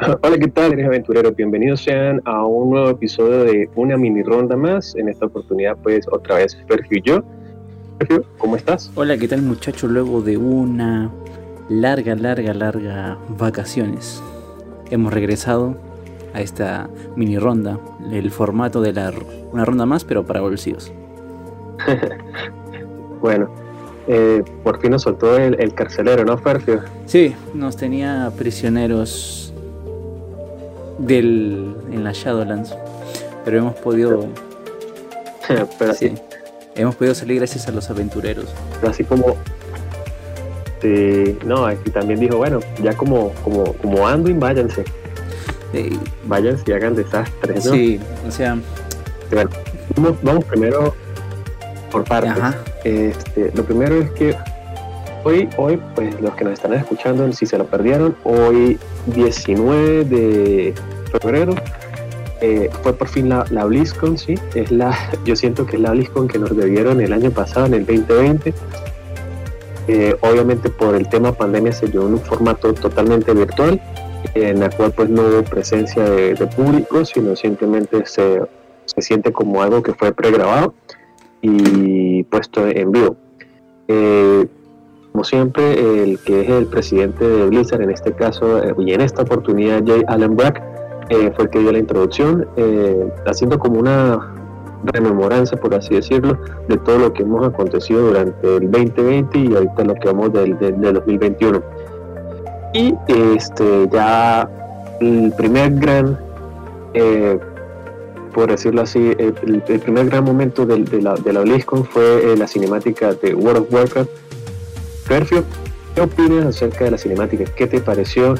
Hola, ¿qué tal, eres aventureros? Bienvenidos sean a un nuevo episodio de una mini ronda más. En esta oportunidad, pues, otra vez Sergio y yo. Sergio, ¿cómo estás? Hola, ¿qué tal, muchachos? Luego de una larga, larga, larga vacaciones, hemos regresado a esta mini ronda, el formato de la, una ronda más, pero para bolsillos. bueno, eh, por fin nos soltó el, el carcelero, ¿no, Sergio? Sí, nos tenía prisioneros del, en la Shadowlands. Pero hemos podido. pero así. hemos podido salir gracias a los aventureros. Pero así como. no, aquí también dijo, bueno, ya como, como, como Anduin, váyanse. váyanse y hagan desastres, ¿no? Sí, o sea. Bueno, vamos, primero por partes. Este, lo primero es que hoy, hoy, pues los que nos están escuchando, si se lo perdieron, hoy 19 de febrero eh, fue por fin la, la, BlizzCon, sí, es la, yo siento que es la BlizzCon que nos debieron el año pasado, en el 2020. Eh, obviamente por el tema pandemia se dio en un formato totalmente virtual, en la cual pues no hubo presencia de, público, sino simplemente se, se, siente como algo que fue pregrabado y puesto en vivo. Eh, como siempre, el que es el presidente de Blizzard, en este caso, y en esta oportunidad, Jay Allen Brack, eh, fue el que dio la introducción, eh, haciendo como una rememoranza, por así decirlo, de todo lo que hemos acontecido durante el 2020 y ahorita lo que vamos del, 2021. Y este ya el primer gran, eh, por decirlo así, el, primer gran momento de, la, de la BlizzCon fue la cinemática de World of Warcraft. Perfio, ¿qué opinas acerca de la cinemática? ¿Qué te pareció?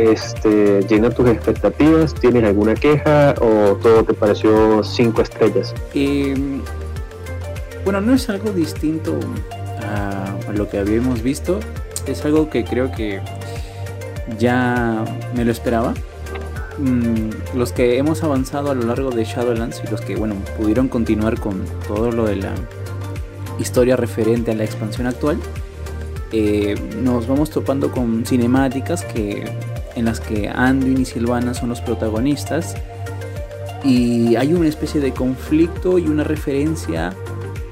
este, llena tus expectativas? ¿Tienes alguna queja o todo te pareció cinco estrellas? Em, bueno, no es algo distinto a, lo que habíamos visto. Es algo que creo que ya me lo esperaba. Mm, los que hemos avanzado a lo largo de Shadowlands y los que bueno pudieron continuar con todo lo de la historia referente a la expansión actual, eh, nos vamos topando con cinemáticas que en las que Anduin y Silvana son los protagonistas y hay una especie de conflicto y una referencia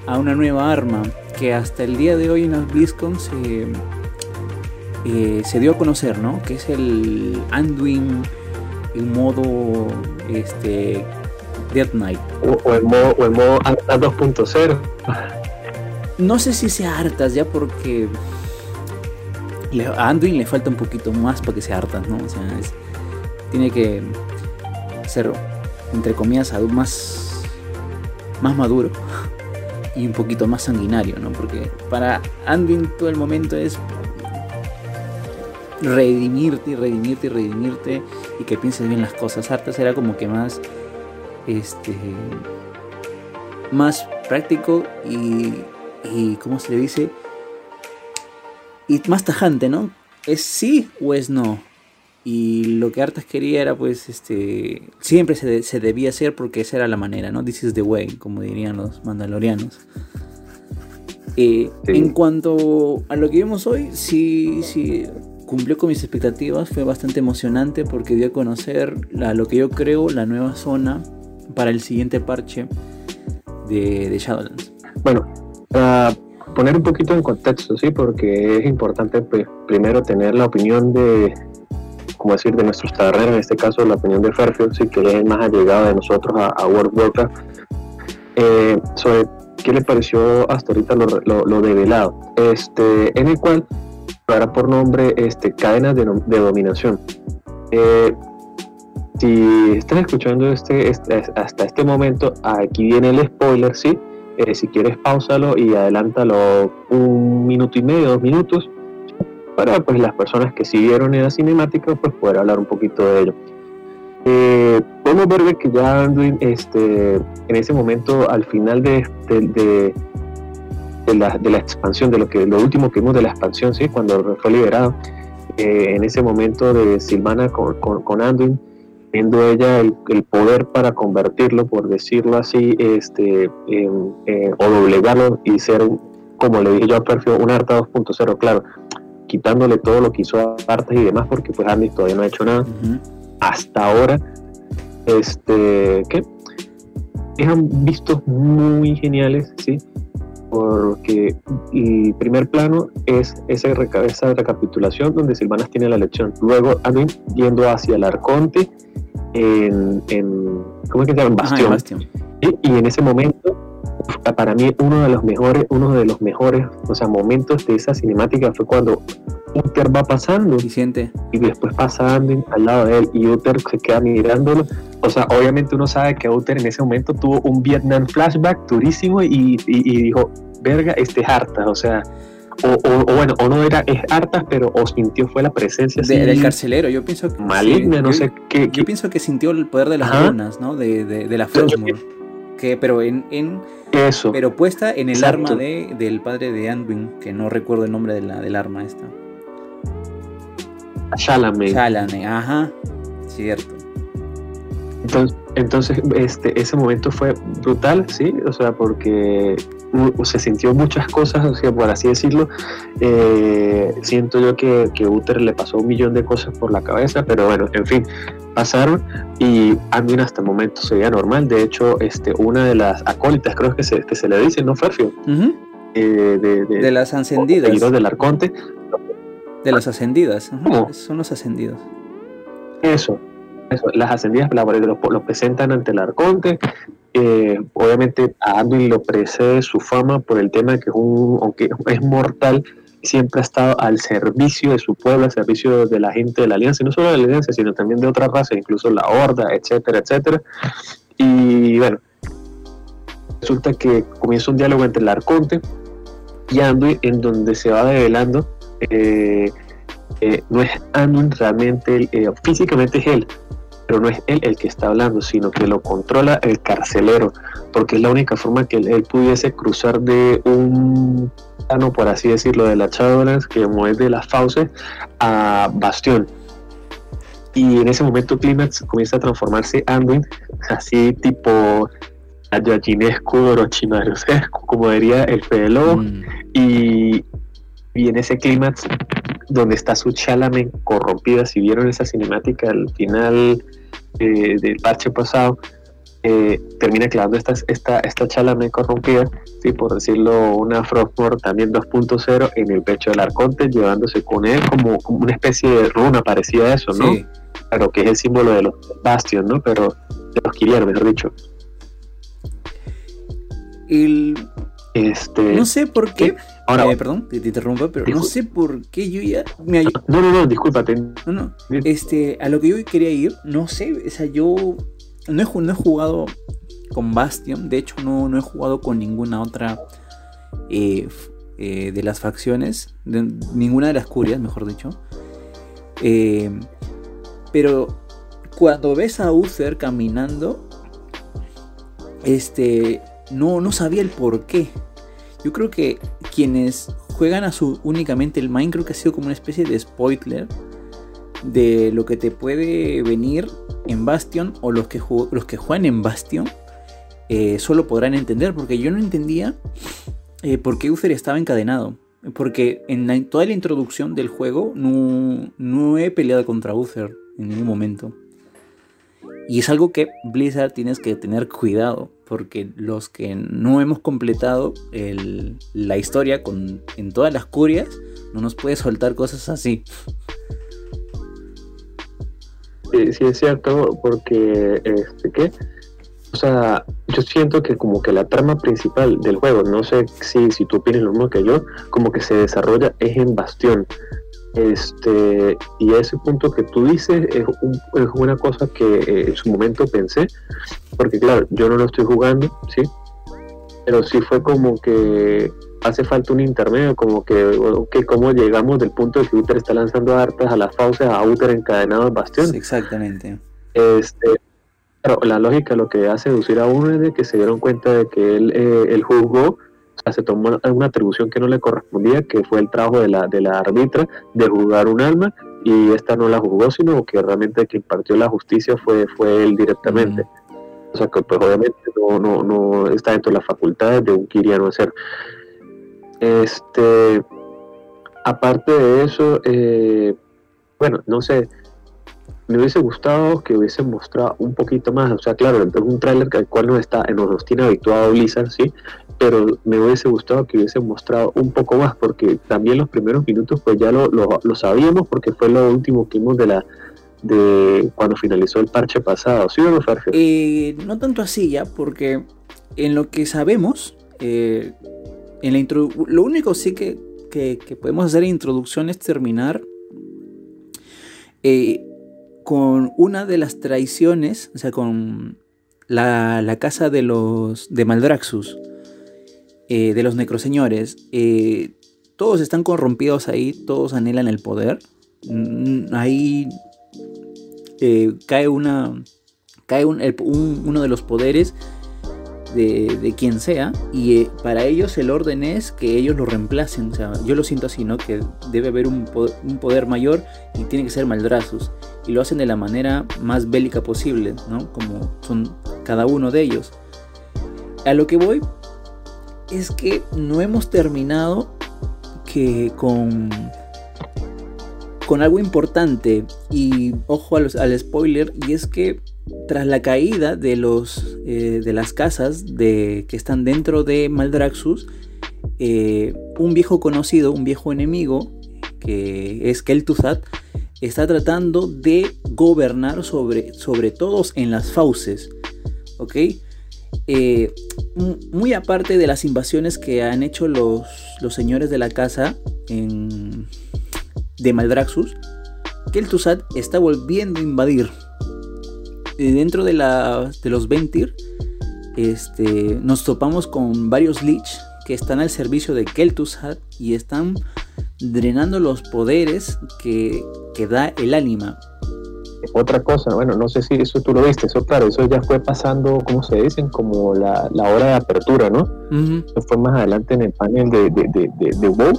a una nueva arma que hasta el día de hoy en las BlizzCon se, eh, se dio a conocer, ¿no? Que es el Anduin en modo este, Death Knight. O, el modo, o el modo 2.0. No sé si sea hartas ya porque a Anduin le falta un poquito más para que se hartas, ¿no? O sea, tiene que ser, entre comillas, más, más maduro y un poquito más sanguinario, ¿no? Porque para Anduin todo el momento es redimirte y redimirte y redimirte y que pienses bien las cosas. Hartas era como que más, este, más práctico y, y ¿cómo se le dice? Y más tajante, ¿no? ¿Es sí o es no? Y lo que Artas quería era, pues, este. Siempre se, debía hacer porque esa era la manera, ¿no? This is the way, como dirían los mandalorianos. Eh, en cuanto a lo que vimos hoy, sí, sí, cumplió con mis expectativas. Fue bastante emocionante porque dio a conocer lo que yo creo la nueva zona para el siguiente parche de, de Shadowlands. Bueno, uh, poner un poquito en contexto, sí, porque es importante pues, primero tener la opinión de, como decir, de nuestros taberneros, en este caso la opinión de Fairfield, sí, que es el más allegado de nosotros a, World Warcraft, eh, sobre qué le pareció hasta ahorita lo, lo, develado, este, en el cual para por nombre este, cadenas de, dominación. Eh, si estás escuchando este, este, hasta este momento, aquí viene el spoiler, ¿sí? Eh, si quieres, pausalo y adelántalo un minuto y medio, dos minutos, para pues las personas que siguieron en la cinemática, pues poder hablar un poquito de ello. Eh, podemos ver que ya Anduin, este, en ese momento, al final de, de, la, de, la, expansión, de lo que lo último que vimos de la expansión, ¿sí? cuando fue liberado, eh, en ese momento de Silvana con, con Anduin, teniendo ella el, poder para convertirlo, por decirlo así, este, o doblegarlo y ser, como le dije yo a Perfio, un Arta 2.0, claro, quitándole todo lo que hizo a Arta y demás, porque pues Andy todavía no ha hecho nada. hasta ahora, este, ¿qué? han visto muy geniales, ¿sí? Porque el primer plano es esa, esa recapitulación donde Silvanas tiene la lección. Luego Anduin yendo hacia el Arconte en, en ¿cómo es que se llama? Bastión. Y, en ese momento, para mí uno de los mejores, uno de los mejores, o sea, momentos de esa cinemática fue cuando Uther va pasando y siente y después pasando al lado de él y Uther se queda mirándolo. O sea, obviamente uno sabe que Uther en ese momento tuvo un Vietnam flashback durísimo y, dijo, verga, este es harta, o sea, o, bueno, o no era es hartas, pero o sintió fue la presencia del carcelero. Yo pienso que maligna, no sé qué, Yo pienso que sintió el poder de las runas, ¿no? De, de, la Frostmourne. Que, pero en, en eso pero puesta en el arma de, del padre de Anduin que no recuerdo el nombre de la, del arma esta Chalamet. Chalamet, ajá, cierto. Entonces, entonces este, ese momento fue brutal, sí, o sea, porque se sintió muchas cosas, o sea, por así decirlo. Eh, siento yo que, que Uther le pasó un millón de cosas por la cabeza, pero bueno, en fin, pasaron y Anduin hasta el momento se veía normal. De hecho, este, una de las acólitas, creo que se, que se le dice, ¿no, Ferfio? Eh, de, de, las encendidas. del Arconte, de las ascendidas. Son los ascendidos. Eso, eso. Las ascendidas lo, lo presentan ante el arconte. Eh, obviamente a Anduin lo precede su fama por el tema de que es un, aunque es mortal, siempre ha estado al servicio de su pueblo, al servicio de la gente de la alianza, y no solo de la alianza, sino también de otras razas, incluso la horda, etcétera, etcétera. Y bueno, resulta que comienza un diálogo entre el arconte y Anduin en donde se va develando eh, eh, no es Anduin realmente, eh, físicamente es él, pero no es él el que está hablando, sino que lo controla el carcelero, porque es la única forma que él, pudiese cruzar de un plano, por así decirlo, de la Shadowlands, que mueve de las fauces, a Bastión. Y en ese momento Climax comienza a transformarse Anduin, así tipo Ayachinescu, Orochimarusescu, como diría el Fede Lobo, mm. y y en ese clímax donde está su Chalamet corrompida, si vieron esa cinemática al final eh, del parche pasado, eh, termina clavando esta, esta, esta Chalamet corrompida, ¿sí? por decirlo, una Frostmourne también 2.0 en el pecho del Arconte, llevándose con él como, una especie de runa parecida a eso, ¿no? Claro, que es el símbolo de los Bastion, ¿no? Pero de los Kiriar, mejor dicho. El... Este, no sé por qué. Ahora, eh, perdón, te, te, interrumpo, pero no sé por qué yo ya. no, no, no, discúlpate. No, no. Este, a lo que yo quería ir, no sé, o sea, yo no he, no he jugado con Bastion, de hecho, no, no he jugado con ninguna otra eh, eh, de las facciones, de, ninguna de las curias, mejor dicho. pero cuando ves a Uther caminando, este, no, no sabía el por qué. Yo creo que quienes juegan a su únicamente el Mind creo que ha sido como una especie de spoiler de lo que te puede venir en Bastion o los que, los que juegan en Bastion eh, solo podrán entender porque yo no entendía eh, por qué Uther estaba encadenado. Porque en toda la introducción del juego no, no he peleado contra Uther en ningún momento y es algo que Blizzard tienes que tener cuidado, porque los que no hemos completado la historia con, en todas las curias, no nos puede soltar cosas así. Sí, es cierto, porque, este, ¿qué? O sea, yo siento que como que la trama principal del juego, no sé si, si tú opinas lo mismo que yo, como que se desarrolla es en Bastión. Este, y ese punto que tú dices es, una cosa que eh, en su momento pensé, porque claro, yo no lo estoy jugando, ¿sí? Pero sí fue como que hace falta un intermedio, como que, que cómo llegamos del punto de que Uther está lanzando hartas a las fauces a Uther encadenado en bastión. exactamente. Este, pero la lógica lo que hace seducir a uno es de que se dieron cuenta de que él, eh, él juzgó se tomó una atribución que no le correspondía, que fue el trabajo de la, de la árbitra de juzgar un alma, y esta no la juzgó, sino que realmente quien impartió la justicia fue, fue él directamente. O sea que pues obviamente no, no, no está dentro de las facultades de un quiriano hacer. Este, aparte de eso, eh, bueno, no sé, me hubiese gustado que hubiesen mostrado un poquito más, o sea, claro, es un tráiler al cual no está, nos tiene habituado Blizzard, sí, pero me hubiese gustado que hubiesen mostrado un poco más, porque también los primeros minutos pues ya lo, lo, sabíamos, porque fue lo último que vimos de la de cuando finalizó el parche pasado, ¿sí o no, Sergio? Eh, no tanto así ya, porque en lo que sabemos, eh, en la lo único sí que, que, podemos hacer en introducción es terminar eh, con una de las traiciones, o sea, con la, casa de los de Maldraxus, eh, de los necroseñores. Eh, todos están corrompidos ahí, todos anhelan el poder. Mm, ahí eh, cae una. cae uno de los poderes de, quien sea y para ellos el orden es que ellos lo reemplacen. Yo lo siento así, ¿no? Que debe haber un poder, mayor y tiene que ser Maldrazus. Y lo hacen de la manera más bélica posible, ¿no? Como son cada uno de ellos. A lo que voy es que no hemos terminado que con con algo importante y ojo al spoiler y es que tras la caída de, los, eh, de las casas de, que están dentro de Maldraxxus, eh, un viejo conocido, un viejo enemigo, que es Kel'Thuzad, está tratando de gobernar sobre, sobre todos en las fauces. ¿Ok? Eh, muy aparte de las invasiones que han hecho los, los señores de la casa en, de Maldraxxus, Kel'Thuzad está volviendo a invadir dentro de, la, de los Ventir, este, nos topamos con varios Lich que están al servicio de Kel'Thuzad y están drenando los poderes que, da el ánima. Otra cosa, bueno, no sé si eso tú lo viste, eso claro, eso ya fue pasando, ¿cómo se dicen? Como la, hora de apertura, ¿no? Eso fue más adelante en el panel de, de, de, WoW,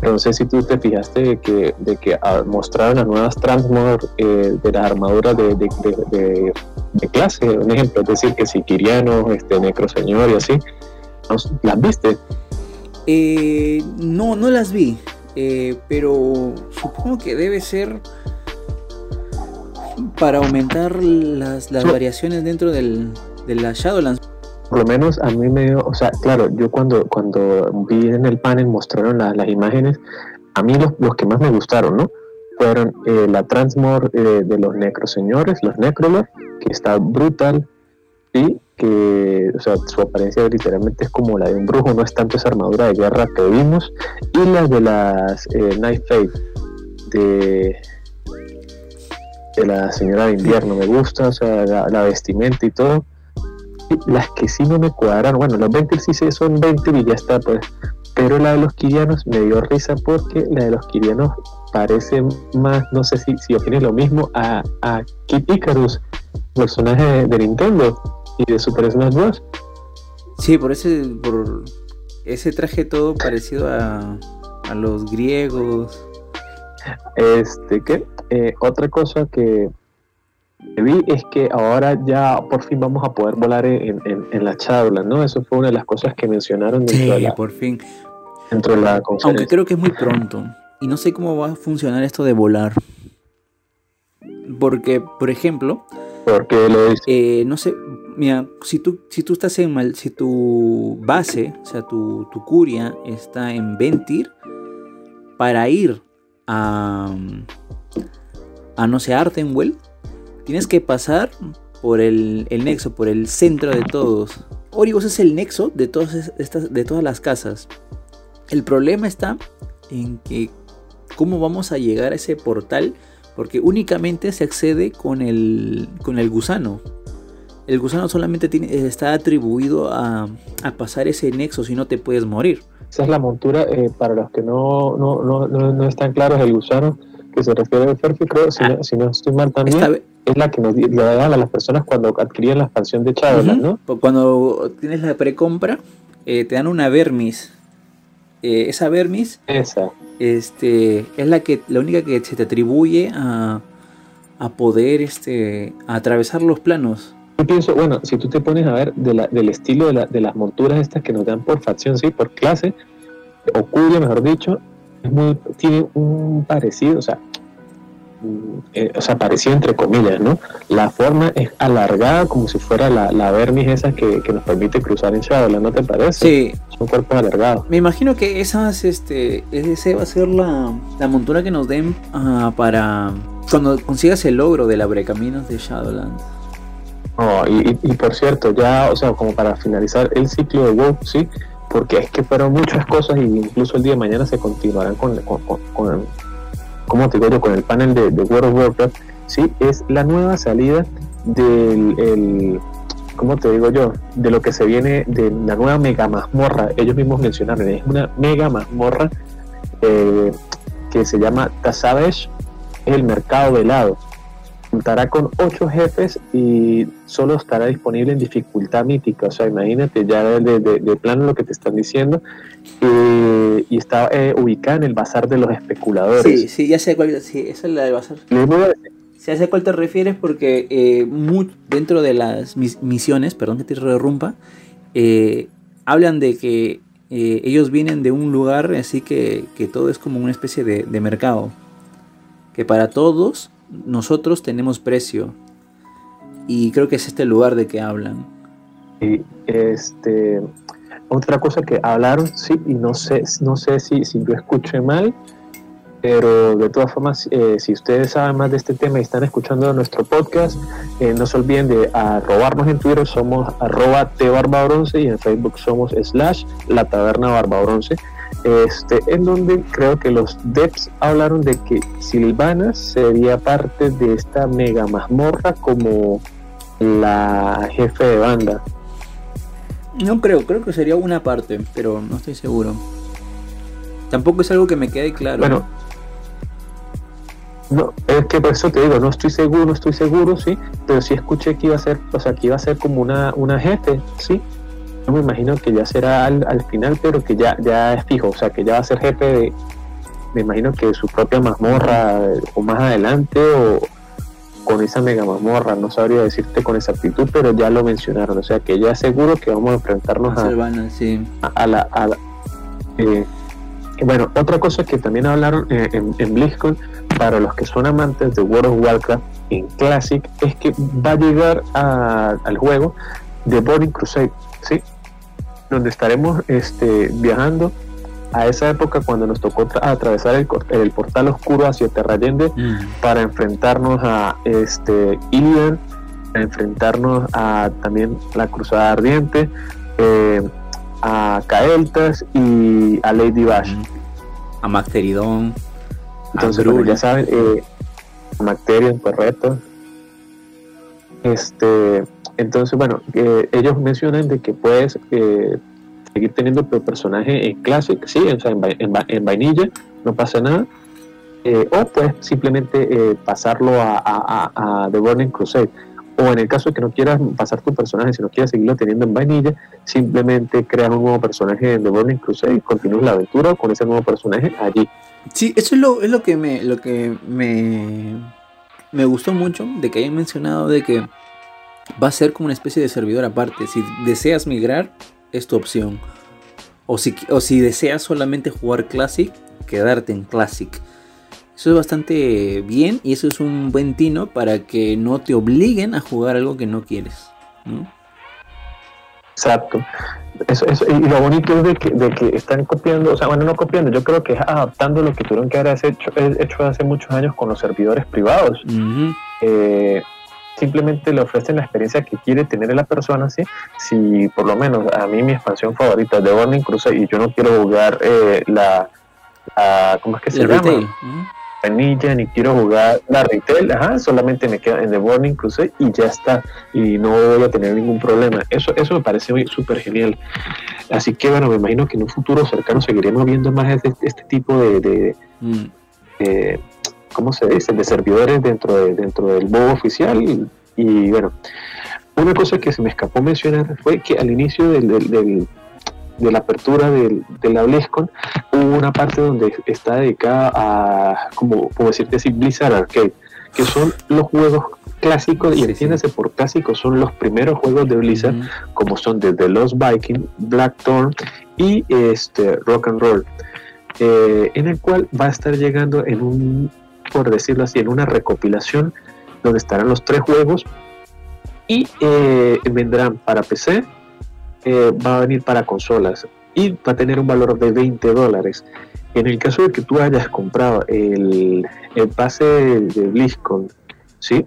pero no sé si tú te fijaste de que, de que mostraron las nuevas transmod eh, de las armaduras de, de, clase, un ejemplo, es decir, que si Kiriano, este, Necroseñor y así, ¿las viste? Eh, no, no las vi, eh, pero supongo que debe ser para aumentar las, las variaciones dentro del, de la Shadowlands por lo menos a mí me dio, o sea, claro, yo cuando, cuando vi en el panel mostraron las imágenes, a mí los, los, que más me gustaron, ¿no? Fueron eh, la Transmor eh, de los Necroseñores, los Necrolord, que está brutal, y que, o sea, su apariencia literalmente es como la de un brujo, no es tanto esa armadura de guerra que vimos, y la de las eh, Night Fate, de la Señora de Invierno, me gusta, o sea, la vestimenta y todo las que sí no me cuadran, bueno, los 20 sí son 20 y ya está, pues. Pero la de los kirianos me dio risa porque la de los kirianos parece más, no sé si, si opines lo mismo, a, a Kid Icarus, personaje de, Nintendo y de Super Smash Bros. Sí, por ese, por ese traje todo parecido a, a los griegos. Este, ¿qué? Eh, otra cosa que vi es que ahora ya por fin vamos a poder volar en, en, la charla, ¿no? Eso fue una de las cosas que mencionaron dentro de la, por fin. Dentro de la Aunque creo que es muy pronto. Y no sé cómo va a funcionar esto de volar. Porque, por ejemplo... Porque lo eh, no sé, mira, si tú, si tú estás en mal, si tu base, o sea, tu, tu curia está en Ventir, para ir a, a no sé, Artenwell, Tienes que pasar por el, nexo, por el centro de todos. Oribos es el nexo de todas, estas, de todas las casas. El problema está en que cómo vamos a llegar a ese portal porque únicamente se accede con el, con el gusano. El gusano solamente tiene, está atribuido a, pasar ese nexo si no te puedes morir. Esa es la montura, eh, para los que no, no, no, no, están claros, el gusano que se refiere al perfil, creo, si, ah. no, estoy mal también es la que nos le dan a las personas cuando adquirían la expansión de Shadowlands, ¿no? Cuando tienes la precompra, eh, te dan una Vermis. Eh, esa Vermis esa. Este, es la, que, la única que se te atribuye a, a poder este, atravesar los planos. Yo pienso, bueno, si tú te pones a ver del estilo de, la, de, las monturas estas que nos dan por facción, sí, por clase, o cuya, mejor dicho, es muy, tiene un parecido, o sea, eh, o sea, parecía entre comillas, ¿no? La forma es alargada como si fuera la, la vermis esa que, nos permite cruzar en Shadowland, ¿no te parece? Sí. Son cuerpos alargados. Me imagino que esas, este, ese va a ser la, la montura que nos den ah, para cuando consigas el logro de la Brecaminos de Shadowland. Oh, y, y, por cierto, ya, o sea, como para finalizar el ciclo de WoW, sí, porque es que fueron muchas cosas y incluso el día de mañana se continuarán con, con, con, como te digo yo, con el panel de, World of Warcraft, sí, es la nueva salida del, el, ¿cómo te digo yo? De lo que se viene de la nueva mega mazmorra, ellos mismos mencionaron, es una mega mazmorra eh, que se llama Tazavesh, el mercado velado contará con ocho jefes y solo estará disponible en dificultad mítica. O sea, imagínate ya de, de, plano lo que te están diciendo. Eh, y está eh, ubicada en el bazar de los especuladores. Sí, sí, ya sé cuál. Sí, esa es la del bazar. Sí, ya sé a cuál te refieres porque eh, dentro de las misiones, perdón que te interrumpa, hablan de que ellos vienen de un lugar así que, que todo es como una especie de, de mercado. Que para todos nosotros tenemos precio. Y creo que es este lugar de que hablan. Y este, otra cosa que hablaron, sí, y no sé, no sé si, si yo escuché mal, pero de todas formas, eh, si ustedes saben más de este tema y están escuchando nuestro podcast, eh, no se olviden de arrobarnos en Twitter, somos arroba bronce y en Facebook somos slash la taberna barbabronce este, en donde creo que los devs hablaron de que Silvana sería parte de esta mega mazmorra como la jefe de banda. No creo, creo que sería una parte, pero no estoy seguro. Tampoco es algo que me quede claro. Bueno, no, es que por eso te digo, no estoy seguro, no estoy seguro, sí, pero sí escuché que iba a ser, o sea, que iba a ser como una, una jefe, sí, yo me imagino que ya será al, final, pero que ya, ya es fijo, o sea, que ya va a ser jefe de, me imagino que su propia mazmorra o más adelante o con esa mega mazmorra, no sabría decirte con exactitud, pero ya lo mencionaron, o sea que ya seguro que vamos a enfrentarnos a, a, la... A eh, bueno, otra cosa que también hablaron eh, en, en BlizzCon, para los que son amantes de World of Warcraft en Classic, es que va a llegar al juego de Burning Crusade, ¿sí? Donde estaremos este, viajando a esa época cuando nos tocó atravesar el, el, portal oscuro hacia Terrayende mm. para enfrentarnos a este Ilian, a enfrentarnos a también la Cruzada Ardiente, eh, a Caeltas y a Lady Bash. Mm. A Macteridon. Entonces, ya saben, eh, Macterion, correcto. Este, entonces, bueno, eh, ellos mencionan de que puedes eh, seguir teniendo tu personaje en Classic, sí, o sea, en, vainilla, no pasa nada. Eh, o puedes simplemente pasarlo a, The Burning Crusade. O en el caso de que no quieras pasar tu personaje, si no quieres seguirlo teniendo en vainilla, simplemente creas un nuevo personaje en The Burning Crusade y continúas la aventura con ese nuevo personaje allí. Sí, eso es lo, es lo que me, lo que me, me gustó mucho de que hayan mencionado de que va a ser como una especie de servidor aparte. Si deseas migrar, es tu opción. O si, o si deseas solamente jugar Classic, quedarte en Classic. Eso es bastante bien y eso es un buen tino para que no te obliguen a jugar algo que no quieres. Exacto. Eso, y lo bonito es de que, de que, están copiando, o sea, bueno, no copiando, yo creo que es adaptando lo que tuvieron que haber hecho, hecho hace muchos años con los servidores privados simplemente le ofrecen la experiencia que quiere tener la persona, ¿sí? Si por lo menos a mí mi expansión favorita es de Burning Crusade y yo no quiero jugar eh, la, ¿cómo es que se llama? Vanilla, ni quiero jugar la retail, ajá, solamente me quedo en The Burning Crusade y ya está, y no voy a tener ningún problema. Eso, eso me parece súper genial. Así que bueno, me imagino que en un futuro cercano seguiremos viendo más este, este tipo de, de, mm. ¿Cómo se dice?, de servidores dentro, de, dentro del modo oficial. Y, bueno, una cosa que se me escapó mencionar fue que al inicio del, de la apertura del, de la BlizzCon hubo una parte donde está dedicada a, como, como decirte así, Blizzard Arcade, que son los juegos clásicos, y entiéndase por clásicos, son los primeros juegos de Blizzard, como son The Lost Viking, Blackthorn y este, Rock and Roll, eh, en el cual va a estar llegando en un por decirlo así, en una recopilación donde estarán los tres juegos y eh, vendrán para PC, eh, va a venir para consolas y va a tener un valor de 20 dólares. En el caso de que tú hayas comprado el, el pase de BlizzCon, ¿sí?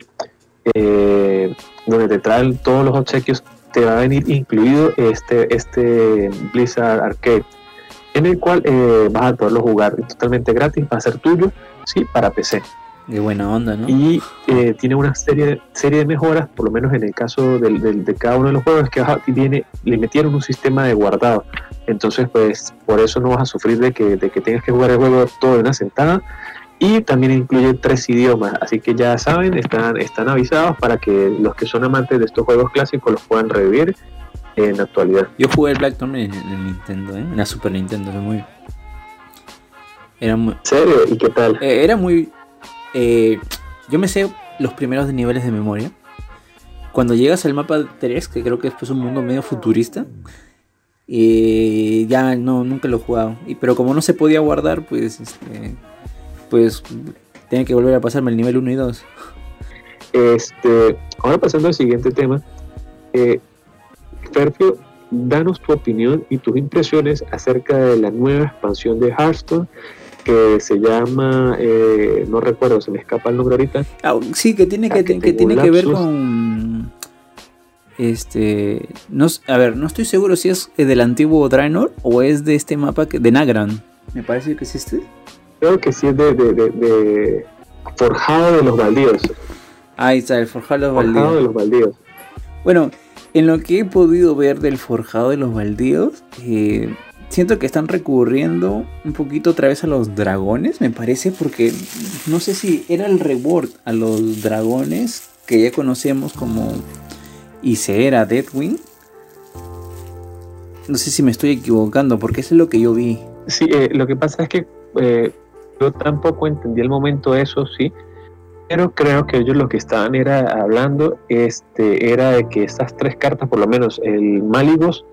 Eh, donde te traen todos los obsequios, te va a venir incluido este, este Blizzard Arcade, en el cual vas a poderlo jugar totalmente gratis, va a ser tuyo, sí, para PC. De buena onda, ¿no? Y eh, tiene una serie, serie de mejoras, por lo menos en el caso del, de cada uno de los juegos, que viene, le metieron un sistema de guardado. Entonces, pues, por eso no vas a sufrir de que, de que tengas que jugar el juego todo de una sentada. Y también incluye tres idiomas, así que ya saben, están, están avisados para que los que son amantes de estos juegos clásicos los puedan revivir en la actualidad. Yo jugué el Black en, en Nintendo, ¿eh? en la Super Nintendo, era muy... Era muy... ¿Serio? ¿Y qué tal? Eh, era muy eh, yo me sé los primeros niveles de memoria. Cuando llegas al mapa 3, que creo que es pues un mundo medio futurista, eh, ya no, nunca lo he jugado. Y, pero como no se podía guardar, pues, este, pues tenía que volver a pasarme el nivel 1 y 2. Este, ahora pasando al siguiente tema, eh, Ferfio, danos tu opinión y tus impresiones acerca de la nueva expansión de Hearthstone que se llama, eh, no recuerdo, se me escapa el nombre ahorita. Ah, sí, que tiene que, que, tiene que ver con... Este, no, a ver, no estoy seguro si es del antiguo Draenor o es de este mapa que, de Nagran. Me parece que es este. Creo que sí es de, de, Forjado de los Baldíos. Ahí está, el Forjado de los Forjado de los Baldíos. Bueno, en lo que he podido ver del Forjado de los Baldíos, eh, siento que están recurriendo un poquito otra vez a los dragones, me parece, porque no sé si era el reward a los dragones que ya conocemos como Isera, Deathwing. No sé si me estoy equivocando, porque eso es lo que yo vi. Sí, eh, lo que pasa es que eh, yo tampoco entendí el momento eso, sí. Pero creo que ellos lo que estaban era hablando este, era de que estas tres cartas, por lo menos el Maligos,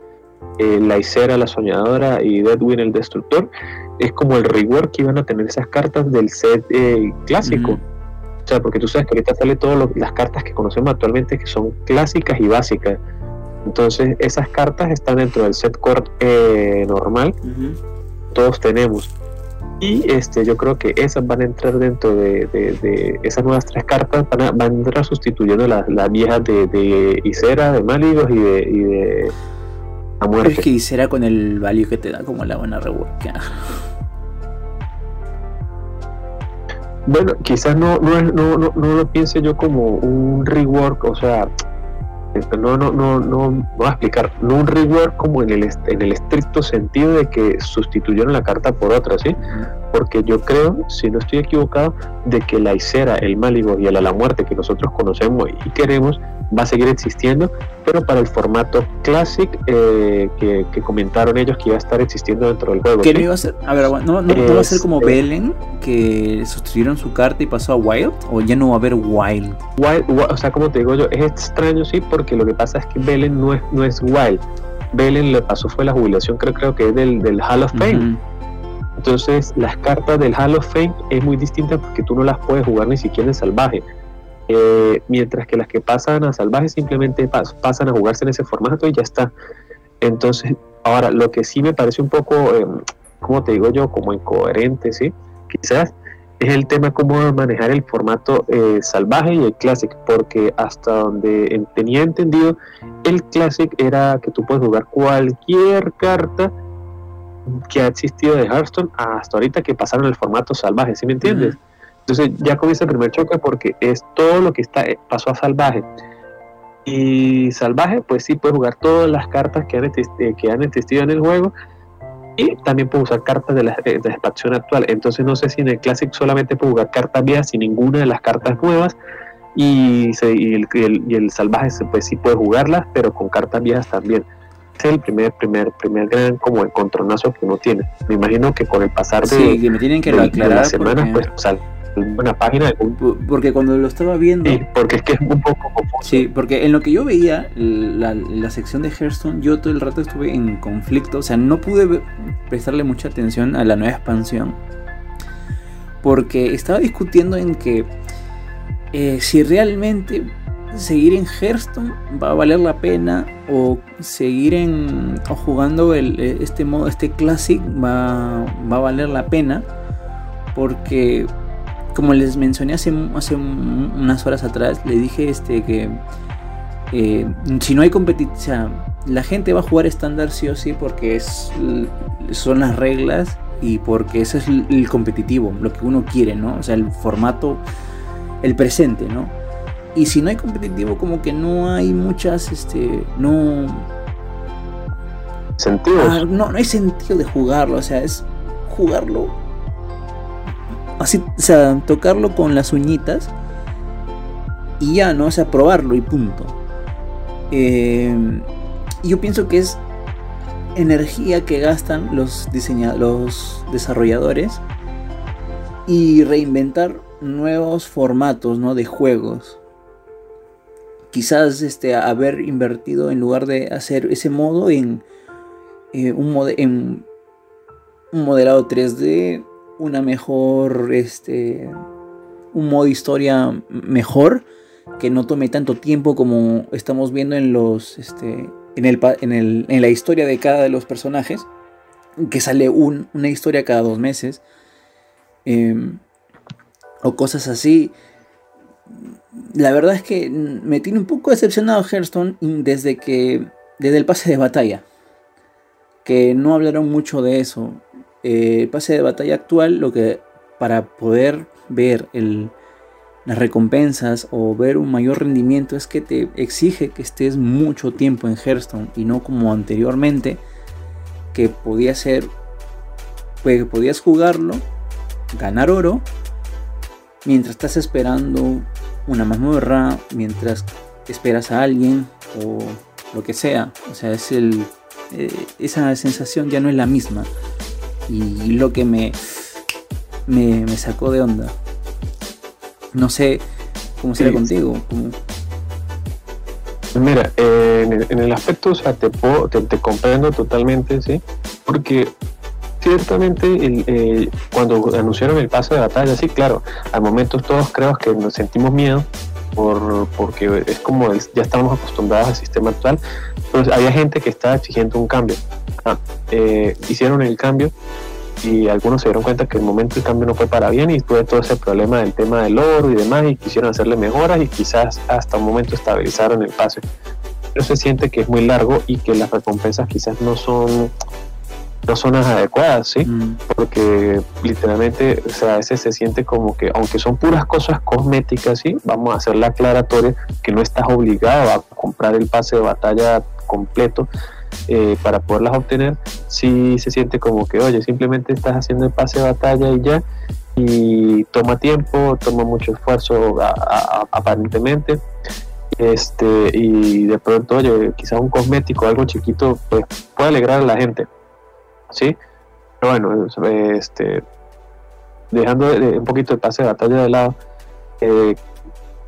eh, la Isera, la Soñadora y Deadwin, el Destructor, es como el reward que iban a tener esas cartas del set eh, clásico. O sea, porque tú sabes que ahorita sale todas las cartas que conocemos actualmente que son clásicas y básicas. Entonces, esas cartas están dentro del set core eh, normal. Todos tenemos. Y este, yo creo que esas van a entrar dentro de, esas nuevas tres cartas, van a, van a entrar sustituyendo las, viejas de, de Isera, de Maligos y de es que será con el value que te da como la buena rework. Bueno, quizás no, no, no, no, no lo piense yo como un rework, o sea, no, no, no, no, no voy a explicar, no un rework como en el, en el estricto sentido de que sustituyeron la carta por otra, ¿sí? Porque yo creo, si no estoy equivocado, de que la Isera, el Máligo y el A la Muerte que nosotros conocemos y queremos va a seguir existiendo, pero para el formato Classic eh, que, comentaron ellos que iba a estar existiendo dentro del juego. ¿Qué no iba a ser? A ver, ¿no, no, va a ser como Belen, que sustituyeron su carta y pasó a Wild? ¿O ya no va a haber Wild? Wild, o sea, como te digo yo, es extraño, sí, porque lo que pasa es que Belen no es, no es Wild. Belen le pasó fue la jubilación, creo, creo que es del, del Hall of Fame. Entonces, las cartas del Hall of Fame es muy distinta porque tú no las puedes jugar ni siquiera en salvaje. Eh, mientras que las que pasan a salvaje simplemente pasan a jugarse en ese formato y ya está. Entonces, ahora, lo que sí me parece un poco, eh, como te digo yo, como incoherente, ¿sí? Quizás es el tema cómo manejar el formato eh, salvaje y el Classic, porque hasta donde tenía entendido, el Classic era que tú puedes jugar cualquier carta que ha existido de Hearthstone hasta ahorita que pasaron el formato salvaje, ¿sí me entiendes? Entonces ya comienza el primer choque porque es todo lo que está eh, pasó a salvaje. Y salvaje, pues sí, puede jugar todas las cartas que han, eh, que han existido en el juego y también puede usar cartas de la, de expansión actual. Entonces no sé si en el Classic solamente puede jugar cartas viejas sin ninguna de las cartas nuevas y, el, y, el, salvaje pues sí puede jugarlas, pero con cartas viejas también. es el primer, primer, primer gran como encontronazo que uno tiene. Me imagino que con el pasar de, sí, que me tienen que de, las semanas, pues sale una página Porque cuando lo estaba viendo... Sí, porque es que es un poco confuso. Sí, porque en lo que yo veía, la, la sección de Hearthstone, yo todo el rato estuve en conflicto, o sea, no pude prestarle mucha atención a la nueva expansión. porque estaba discutiendo en que eh, si realmente seguir en Hearthstone va a valer la pena o seguir en o jugando el, eh, este modo este classic va, va a valer la pena porque como les mencioné hace, hace unas horas atrás le dije este que eh, si no hay competición la gente va a jugar estándar sí o sí porque es son las reglas y porque ese es el competitivo lo que uno quiere no o sea el formato el presente no y si no hay competitivo, como que no hay muchas, este, no... Sentido. Ah, no, no hay sentido de jugarlo, o sea, es jugarlo así, o sea, tocarlo con las uñitas y ya, ¿no? O sea, probarlo y punto. Eh, yo pienso que es energía que gastan los, los desarrolladores y reinventar nuevos formatos ¿no? de juegos quizás este, haber invertido en lugar de hacer ese modo en, eh, un, en un modelado 3D, una mejor, este, un modo historia mejor que no tome tanto tiempo como estamos viendo en los, este, en, el, en, la historia de cada de los personajes, que sale una historia cada dos meses, em, o cosas así. La verdad es que me tiene un poco decepcionado Hearthstone desde que desde el pase de batalla que no hablaron mucho de eso eh, pase de batalla actual lo que para poder ver las recompensas o ver un mayor rendimiento es que te exige que estés mucho tiempo en Hearthstone y no como anteriormente que podía ser pues podías jugarlo ganar oro mientras estás esperando una mazmorra, mientras esperas a alguien o lo que sea. O sea, es el, eh, esa sensación ya no es la misma. Y lo que me, me, sacó de onda. No sé cómo será contigo. Mira, eh, en, el, aspecto, o sea, te, te, comprendo totalmente, ¿sí? Porque ciertamente eh, cuando anunciaron el paso de batalla, sí, claro, al momento todos creo que nos sentimos miedo por, porque es como ya estamos acostumbrados al sistema actual, pero había gente que estaba exigiendo un cambio. Ah, eh, hicieron el cambio y algunos se dieron cuenta que el momento el cambio no fue para bien y tuve todo ese problema del tema del oro y demás y quisieron hacerle mejoras y quizás hasta un momento estabilizaron el pase. Pero se siente que es muy largo y que las recompensas quizás no son no son las adecuadas, ¿sí? Mm. Porque literalmente, o sea, a veces se siente como que, aunque son puras cosas cosméticas, ¿sí? Vamos a hacer la aclaratoria que no estás obligado a comprar el pase de batalla completo eh, para poderlas obtener, sí se siente como que, oye, simplemente estás haciendo el pase de batalla y ya, y toma tiempo, toma mucho esfuerzo aparentemente, este, y de pronto, oye, quizás un cosmético, algo chiquito, pues puede alegrar a la gente ¿sí? Pero bueno, este, dejando un poquito el pase de batalla de lado, eh,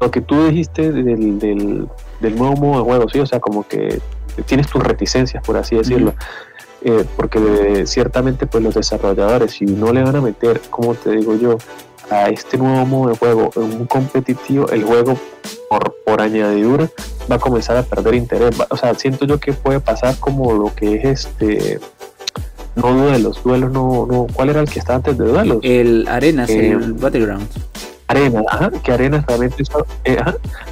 lo que tú dijiste del, del, nuevo modo de juego, ¿sí? O sea, como que tienes tus reticencias, por así decirlo. Eh, porque ciertamente pues los desarrolladores si no le van a meter como te digo yo a este nuevo modo de juego un competitivo el juego por, por añadidura va a comenzar a perder interés o sea siento yo que puede pasar como lo que es este no duelos, duelos no, no, ¿cuál era el que estaba antes de duelos? El Arenas, el eh, Battlegrounds. Arenas, ajá, que Arenas realmente eh,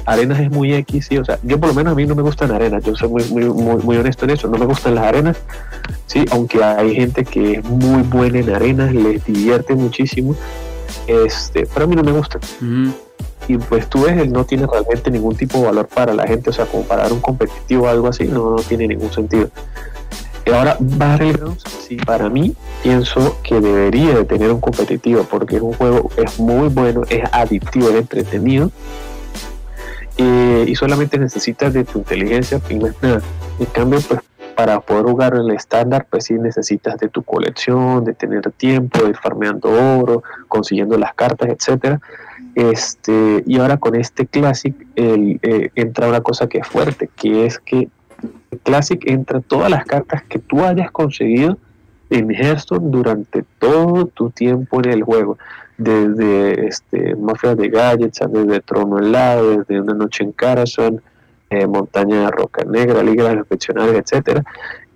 Arenas es muy X, sí, o sea, yo por lo menos a mí no me gustan arenas, yo soy muy, muy, muy, honesto en eso, no me gustan las arenas, sí, aunque hay gente que es muy buena en arenas, les divierte muchísimo, este, pero a mí no me gustan. Y pues tú ves, él no tiene realmente ningún tipo de valor para la gente, o sea, como para dar un competitivo o algo así, no, no tiene ningún sentido. Ahora, Battlegrounds, sí, para mí, pienso que debería de tener un competitivo porque es un juego, es muy bueno, es adictivo, es entretenido. y solamente necesitas de tu inteligencia y es nada. En cambio, pues para poder jugar en el estándar, pues sí necesitas de tu colección, de tener tiempo, de ir farmeando oro, consiguiendo las cartas, etcétera. Este, y ahora con este Classic eh, entra una cosa que es fuerte, que es que Classic entra todas las cartas que tú hayas conseguido en Hearthstone durante todo tu tiempo en el juego. desde este, Mafia de Gadgets, desde Trono Helado, desde Una Noche en Carson, eh, Montaña de Roca Negra, Liga de los Pensionarios, etcétera.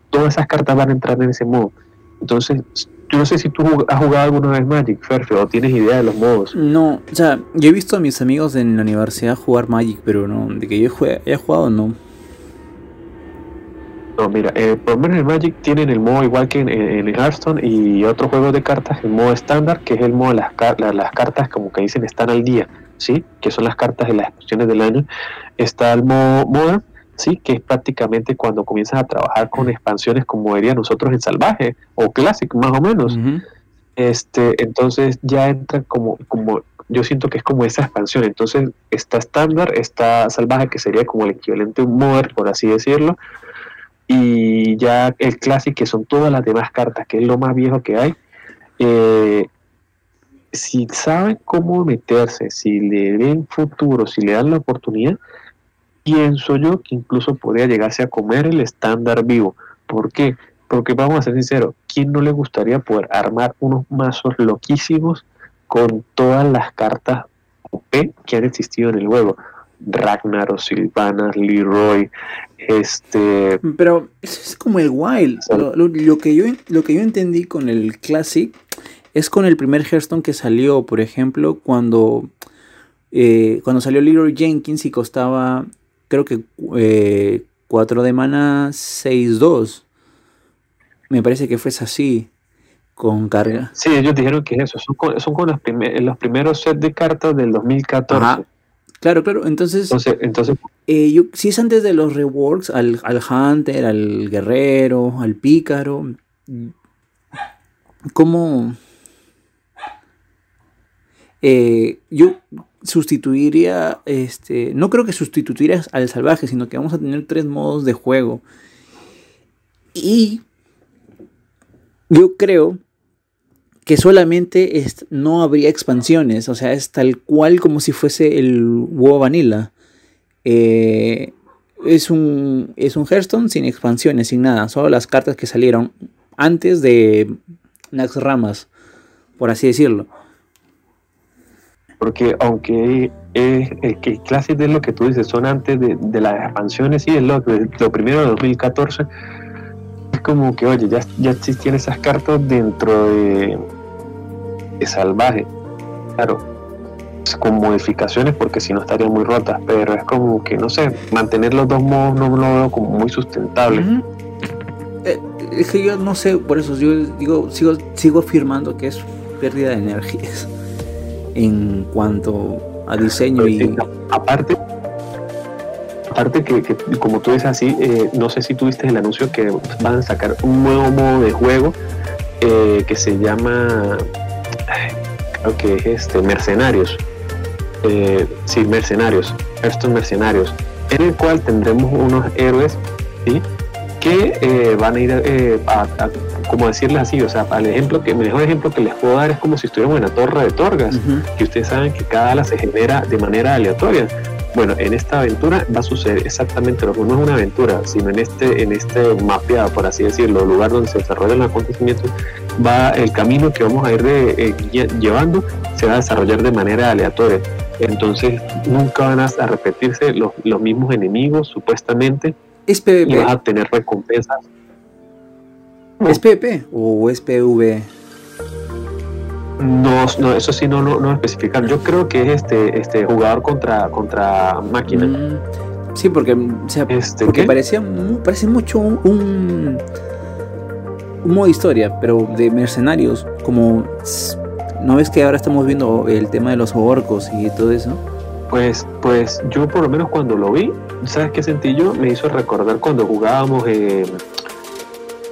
Todas esas cartas van a entrar en ese modo. Entonces, yo no sé si tú has jugado alguna vez Magic, Ferfe, o tienes idea de los modos. No, o sea, yo he visto a mis amigos en la universidad jugar Magic, pero no, de que yo he jugado, no. No, mira, eh, por lo menos en Magic tienen el modo igual que en, en, Hearthstone y otros juegos de cartas, el modo estándar, que es el modo de las, las cartas como que dicen están al día, ¿sí? Que son las cartas de las exposiciones del año. Está el modo Modern, ¿sí? Que es prácticamente cuando comienzas a trabajar con expansiones como dirían nosotros en Salvaje o Classic, más o menos. este, entonces ya entra como, como, yo siento que es como esa expansión. Entonces está estándar, está salvaje, que sería como el equivalente a un Modern, por así decirlo y ya el clásico, que son todas las demás cartas, que es lo más viejo que hay. Eh, si saben cómo meterse, si le ven futuro, si le dan la oportunidad, pienso yo que incluso podría llegarse a comer el estándar vivo. ¿Por qué? Porque vamos a ser sinceros, ¿quién no le gustaría poder armar unos mazos loquísimos con todas las cartas OP que han existido en el juego? Ragnar o Silvana, Leroy, este... Pero es como el Wild. Lo, que yo, lo que yo entendí con el Classic es con el primer Hearthstone que salió, por ejemplo, cuando, eh, cuando salió Leroy Jenkins y costaba, creo que 4 eh, de mana 6-2. Me parece que fue así con carga. Sí, ellos dijeron que eso, son con, son con los, los primeros sets de cartas del 2014. Claro, claro. Entonces, entonces, eh, yo, si es antes de los reworks, al, al, Hunter, al Guerrero, al Pícaro, ¿cómo? Eh, yo sustituiría, este, no creo que sustituiría al salvaje, sino que vamos a tener tres modos de juego. Y yo creo que solamente no habría expansiones, o sea, es tal cual como si fuese el WoW Vanilla. Eh, es, un, es un Hearthstone sin expansiones, sin nada, solo las cartas que salieron antes de Nax Ramas, por así decirlo. Porque aunque es el que clase de lo que tú dices son antes de, las expansiones, sí, es lo, lo primero de 2014 como que, oye, ya, ya existían esas cartas dentro de, Salvaje. Claro, con modificaciones porque si no estarían muy rotas, pero es como que, no sé, mantener los dos modos no lo veo como muy sustentable. Eh, es que yo no sé, por eso yo digo, sigo, sigo afirmando que es pérdida de energías en cuanto a diseño y... Aparte, Aparte que, como tú dices así, eh, no sé si tuviste el anuncio que van a sacar un nuevo modo de juego eh, que se llama, creo que es este, Mercenarios. Eh, sí, Mercenarios, estos Mercenarios, en el cual tendremos unos héroes ¿sí? que van a ir a, como decirles así, o sea, el ejemplo que, el mejor ejemplo que les puedo dar es como si estuviéramos en la torre de Torgas, que ustedes saben que cada ala se genera de manera aleatoria. Bueno, en esta aventura va a suceder exactamente lo mismo. No es una aventura, sino en este, en este mapeado, por así decirlo, lugar donde se desarrollan los acontecimientos, va el camino que vamos a ir eh, llevando se va a desarrollar de manera aleatoria. Entonces nunca van a, repetirse los, mismos enemigos, supuestamente. ¿Es PvP? Y vas a tener recompensas. ¿Es PvP o es PvE? No, no, eso sí no, no, no especifican. Yo creo que es este, este jugador contra, contra máquina. Mm, sí, porque, este, porque parecía parece mucho un, un, modo de historia, pero de mercenarios, como ¿no ves que ahora estamos viendo el tema de los orcos y todo eso? Pues, pues yo por lo menos cuando lo vi, ¿sabes qué sentí yo? Me hizo recordar cuando jugábamos, eh,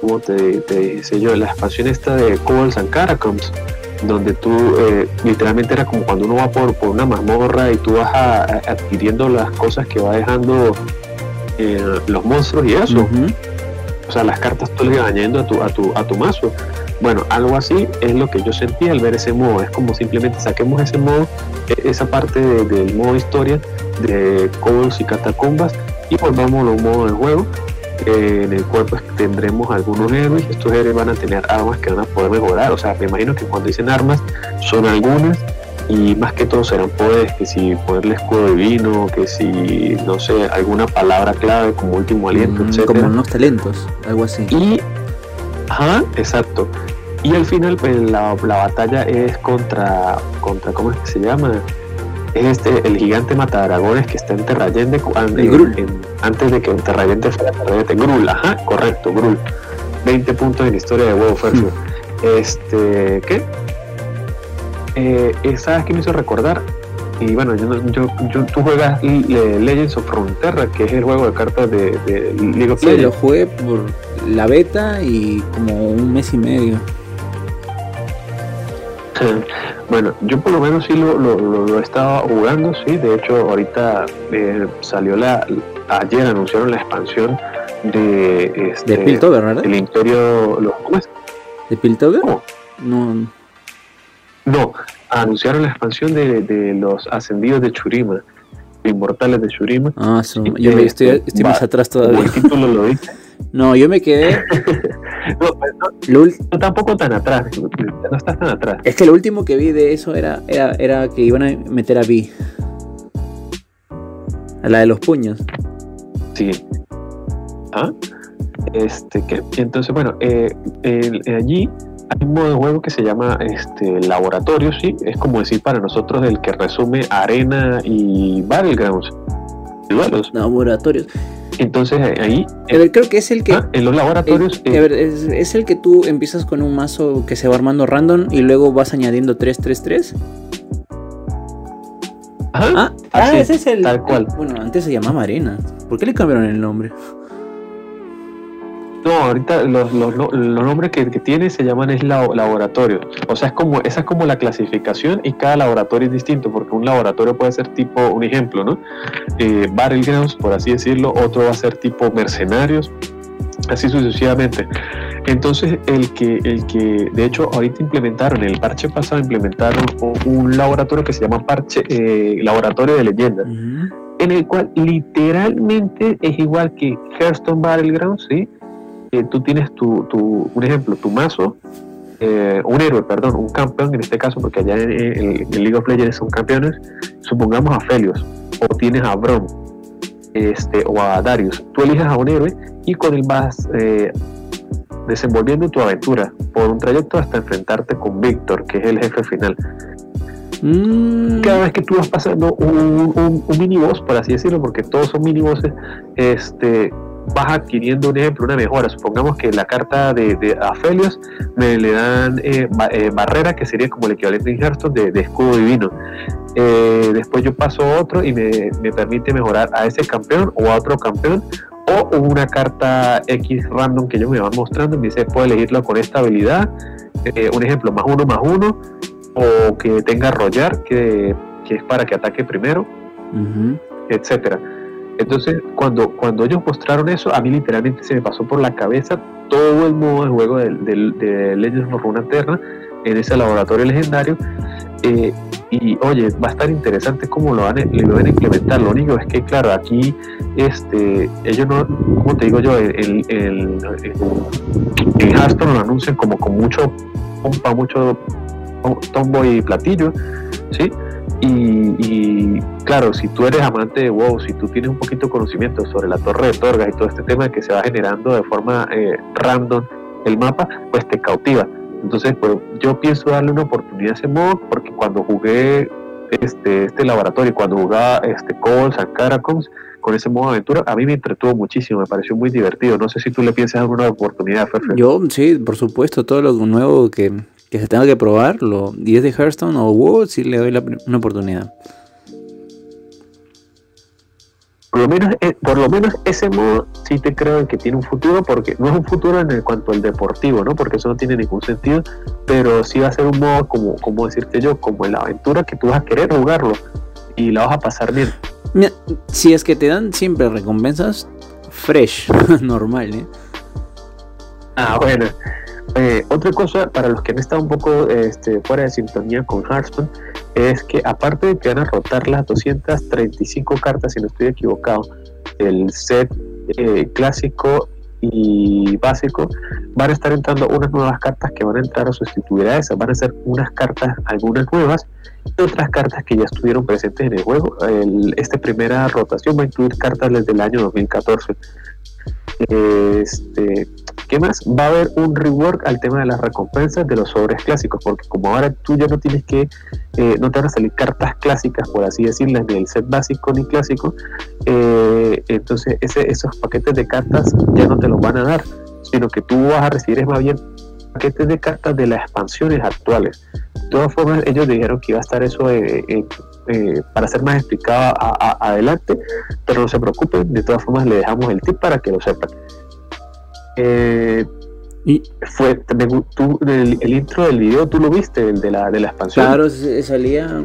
¿cómo te, te yo? La expansión esta de Cobalt and Catacombs donde tú eh, literalmente era como cuando uno va por, por una mazmorra y tú vas adquiriendo las cosas que va dejando eh, los monstruos y eso. O sea, las cartas tú le vas añadiendo a tu, a, tu, a tu mazo. Bueno, algo así es lo que yo sentí al ver ese modo. Es como simplemente saquemos ese modo, e, esa parte del modo historia de Cobbles y Catacombas y volvamos a un modo de juego en el cual pues tendremos algunos héroes. Estos héroes van a tener armas que van a poder mejorar. O sea, me imagino que cuando dicen armas son algunas y más que todo serán poderes, que si ponerle escudo divino, que si, no sé, alguna palabra clave como último aliento, mm, Como unos talentos, algo así. Y, ajá, exacto. Y al final, pues la, batalla es contra, contra, ¿cómo es que se llama? Es este, el gigante matadragones que está en Terrayende, antes de que Terrayende fuera Terrayende. Grul, ajá, correcto, Grul. 20 puntos en la historia de WoW mm. Este, ¿qué? Eh, ¿Sabes qué me hizo recordar? Y bueno, yo, yo, tú juegas Legends of Frontera, que es el juego de cartas de, League of Legends. Sí, lo jugué por la beta y como un mes y medio. Bueno, yo por lo menos sí lo, lo, estaba jugando, sí. De hecho, ahorita eh, salió la. Ayer anunciaron la expansión de. Este, de Piltover, ¿verdad? El Imperio. ¿Cómo es? ¿De Piltover? No. No, anunciaron la expansión de, de los ascendidos de Churima, inmortales de Churima. Ah, yo me, estoy, estoy más atrás todavía. El título lo dice. No, yo me quedé. no, no, tampoco tan atrás, no estás tan atrás. Es que lo último que vi de eso era, era, era que iban a meter a Vi. A la de los puños. Sí. ¿Ah? Este, que, entonces, bueno, eh, allí hay un modo de juego que se llama este, laboratorio, sí, es como decir para nosotros el que resume arena y battlegrounds. Duelos. Laboratorios. Entonces ahí. creo que es el que. Ah, en los laboratorios. es, el que tú empiezas con un mazo que se va armando random y luego vas añadiendo 333. Ajá, ah, ah ese es el. Tal cual. bueno, antes se llamaba Arena. ¿Por qué le cambiaron el nombre? No, ahorita los, los, los nombres que, tiene se llaman es laboratorio. O sea, es como, esa es como la clasificación y cada laboratorio es distinto, porque un laboratorio puede ser tipo, un ejemplo, ¿no? Eh, Battlegrounds, por así decirlo, otro va a ser tipo mercenarios, así sucesivamente. Entonces, el que, el que, de hecho, ahorita implementaron, en el parche pasado implementaron un laboratorio que se llama parche, eh, laboratorio de leyendas, en el cual literalmente es igual que Hearthstone Battlegrounds, ¿sí? Tú tienes tu, tu, un ejemplo, tu mazo, eh, un héroe, perdón, un campeón en este caso, porque allá en, el League of Legends son campeones, supongamos a Felios, o tienes a Brom, este, o a Darius. Tú eliges a un héroe y con él vas eh, desenvolviendo tu aventura por un trayecto hasta enfrentarte con Víctor, que es el jefe final. Mm. Cada vez que tú vas pasando un, un, un mini boss, por así decirlo, porque todos son mini bosses, este, vas adquiriendo un ejemplo, una mejora. Supongamos que la carta de, de Aphelios me le dan eh, eh, barrera, que sería como el equivalente en Hearthstone de, escudo divino. Eh, después yo paso otro y me, me, permite mejorar a ese campeón o a otro campeón. O una carta X random que ellos me van mostrando y me dice, puedo elegirlo con esta habilidad. un ejemplo, más uno, más uno. O que tenga arrollar, que, que es para que ataque primero, etcétera. Entonces, cuando, cuando ellos mostraron eso, a mí literalmente se me pasó por la cabeza todo el modo de juego de, de, Legends of Runeterra en ese laboratorio legendario. Eh, y oye, va a estar interesante cómo lo van, lo van a implementar. Lo único es que, claro, aquí este, ellos no, como te digo yo, el, el, el, Hearthstone lo anuncian como con mucho pompa, mucho tombo y platillo, ¿sí? Y, claro, si tú eres amante de WoW, si tú tienes un poquito de conocimiento sobre la torre de Torgas y todo este tema que se va generando de forma eh, random el mapa, pues te cautiva. Entonces, pues yo pienso darle una oportunidad a ese modo porque cuando jugué este, este laboratorio, cuando jugaba este Cobalt and Caracoms con ese modo aventura, a mí me entretuvo muchísimo, me pareció muy divertido. No sé si tú le piensas dar una oportunidad, Ferfer. Yo, sí, por supuesto, todo lo nuevo que, que se tenga que probar, lo 10 de Hearthstone o WoW, sí le doy una oportunidad. Por lo, menos, eh, por lo menos ese modo sí te creo que tiene un futuro, porque no es un futuro en el cuanto al deportivo, ¿no? Porque eso no tiene ningún sentido, pero sí va a ser un modo como, como decirte yo, como en la aventura que tú vas a querer jugarlo y la vas a pasar bien. si es que te dan siempre recompensas fresh, normal, ¿eh? Ah, bueno. Eh, otra cosa, para los que han estado un poco este, fuera de sintonía con Hearthstone, es que aparte de que van a rotar las 235 cartas, si no estoy equivocado, el set eh, clásico y básico, van a estar entrando unas nuevas cartas que van a entrar a sustituir a esas. Van a ser unas cartas, algunas nuevas, y otras cartas que ya estuvieron presentes en el juego. esta primera rotación va a incluir cartas desde el año 2014. Este, ¿Qué más? Va a haber un rework al tema de las recompensas de los sobres clásicos, porque como ahora tú ya no tienes que, eh, no te van a salir cartas clásicas, por así decirlas, ni el set básico ni clásico, eh, entonces esos paquetes de cartas ya no te los van a dar, sino que tú vas a recibir es más bien paquetes de cartas de las expansiones actuales. De todas formas, ellos dijeron que iba a estar eso eh, para ser más explicado adelante, pero no se preocupen, de todas formas le dejamos el tip para que lo sepan. Eh, y fue tú, el, intro del video, ¿tú lo viste? El de la, de la expansión. Claro, salía.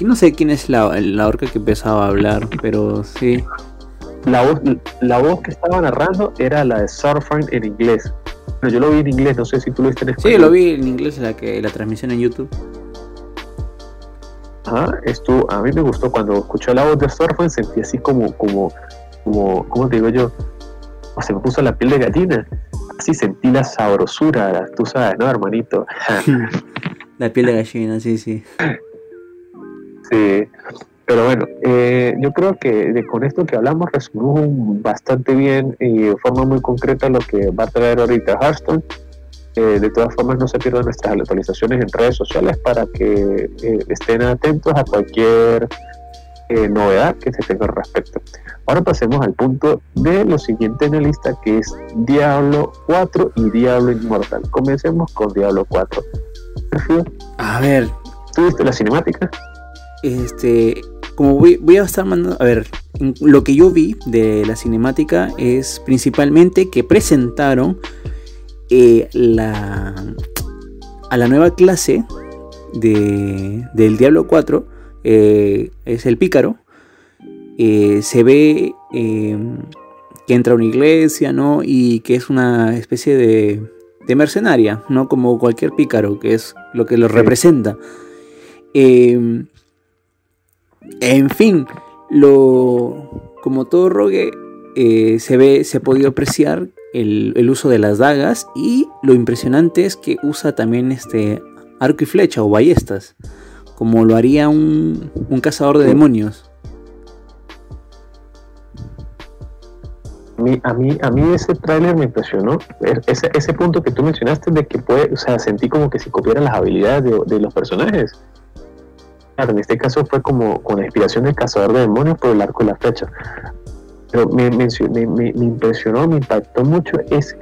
No sé quién es la, la orca que empezaba a hablar, pero sí. La voz, la voz que estaba narrando era la de Surfing en inglés. Pero yo lo vi en inglés, no sé si tú lo viste en español. Sí, lo vi en inglés, la, que, la transmisión en YouTube. Ajá, esto, a mí me gustó cuando escuché la voz de Surfing, sentí así como, como, como, ¿cómo te digo yo? Se me puso la piel de gallina. Así sentí la sabrosura, tú sabes, ¿no, hermanito? la piel de gallina, sí, sí. Sí, pero bueno, eh, yo creo que con esto que hablamos resumimos bastante bien y de forma muy concreta lo que va a traer ahorita Hearthstone. Eh, de todas formas, no se pierdan nuestras actualizaciones en redes sociales para que eh, estén atentos a cualquier novedad que se tenga al respecto. Ahora pasemos al punto de lo siguiente en la lista que es Diablo 4 y Diablo Inmortal. Comencemos con Diablo 4. A ver. ¿Tuviste la cinemática? Este, como voy, a estar mandando, a ver, lo que yo vi de la cinemática es principalmente que presentaron eh, la, a la nueva clase de, del Diablo 4, eh, es el pícaro, eh, se ve em, que entra a una iglesia, ¿no? Y que es una especie de, de, mercenaria, ¿no? Como cualquier pícaro, que es lo que lo representa. Em, en fin, lo, como todo rogue, eh, se ve, se ha podido apreciar el, uso de las dagas y lo impresionante es que usa también este arco y flecha o ballestas, como lo haría un, un cazador de demonios. Mí, a mí, a mí ese tráiler me impresionó. Ese, ese punto que tú mencionaste de que puede, o sea, sentí como que si copiaran las habilidades de, los personajes. Claro, en este caso fue como con la inspiración del cazador de demonios por el arco y la flecha. Pero me, me, me, impresionó, me impactó mucho es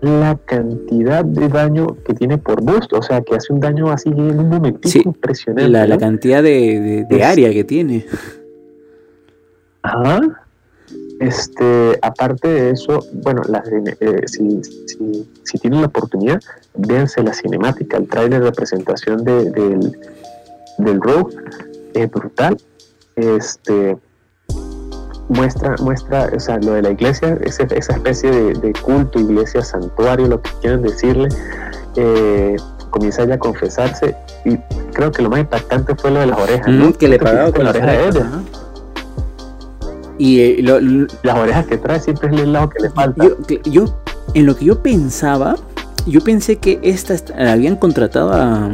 la cantidad de daño que tiene por busto, o sea, que hace un daño así en un momentito impresionante. La, la cantidad de, de, área que tiene. Ajá. Este, aparte de eso, bueno, eh, si, si, tienen la oportunidad, véanse la cinemática, el tráiler de presentación del, del Rogue, es brutal. Este, muestra, muestra, o sea, lo de la iglesia, esa, esa especie de, culto, iglesia, santuario, lo que quieran decirle, eh, comienza ya a confesarse y creo que lo más impactante fue lo de las orejas, ¿no? Que le pagaba con la oreja de ella. Y eh, las orejas que trae siempre es el lado que le falta. Yo, en lo que yo pensaba, yo pensé que esta habían contratado a,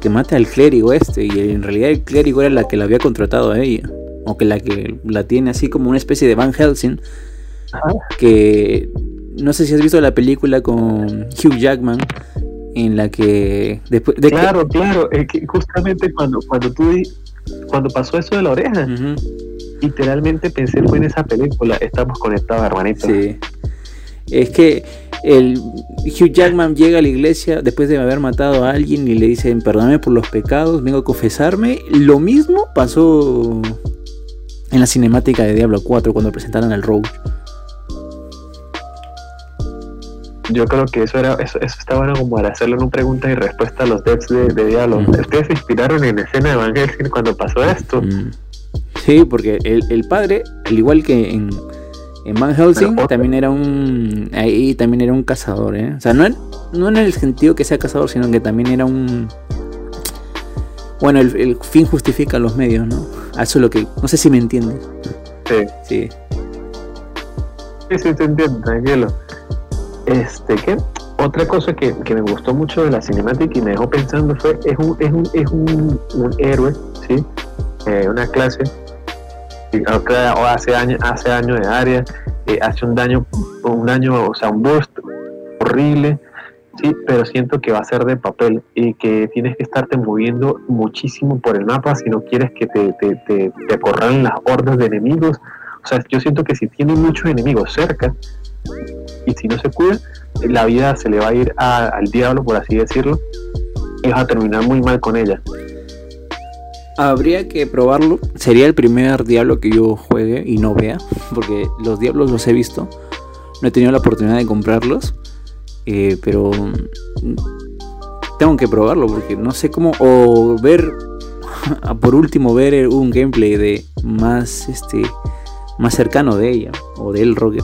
que mate al clérigo este, y en realidad el clérigo era la que la había contratado a ella, o que la que la tiene así como una especie de Van Helsing, que no sé si has visto la película con Hugh Jackman, en la que después de claro, claro, es que justamente cuando cuando tú cuando pasó eso de la oreja literalmente pensé fue en esa película, estamos conectados, hermanito. Sí. Es que el Hugh Jackman llega a la iglesia después de haber matado a alguien y le dicen, perdóname por los pecados, vengo a confesarme. Lo mismo pasó en la cinemática de Diablo 4 cuando presentaron al Rogue. Yo creo que eso era eso, estaba bueno como para hacerle una pregunta y respuesta a los devs de, Diablo. ¿Ustedes se inspiraron en la escena de Van Helsing cuando pasó esto? Mm. Sí, porque el, padre, al igual que en, en Van Helsing, también era un. Ahí también era un cazador, ¿eh? O sea, no en, no en el sentido que sea cazador, sino que también era un. Bueno, el, fin justifica los medios, ¿no? Eso es lo que. No sé si me entiendes. Sí. Sí. Sí, sí, te entiendo, tranquilo. Este, ¿qué? Otra cosa que, me gustó mucho de la cinemática y me dejó pensando fue, es un, es un, es un, héroe, ¿sí? Eh, una clase, hace años hace años de área, eh, hace un daño, un daño, o sea, un burst horrible, sí, pero siento que va a ser de papel y que tienes que estarte moviendo muchísimo por el mapa si no quieres que te, te, te, te acorralen las hordas de enemigos. O sea, yo siento que si tiene muchos enemigos cerca y si no se cuida, la vida se le va a ir al diablo, por así decirlo, y vas a terminar muy mal con ella. Habría que probarlo. Sería el primer diablo que yo juegue y no vea, porque los diablos los he visto. No he tenido la oportunidad de comprarlos. Eh, pero mm, tengo que probarlo porque no sé cómo o ver por último ver un gameplay de más este más cercano de ella o del Roger.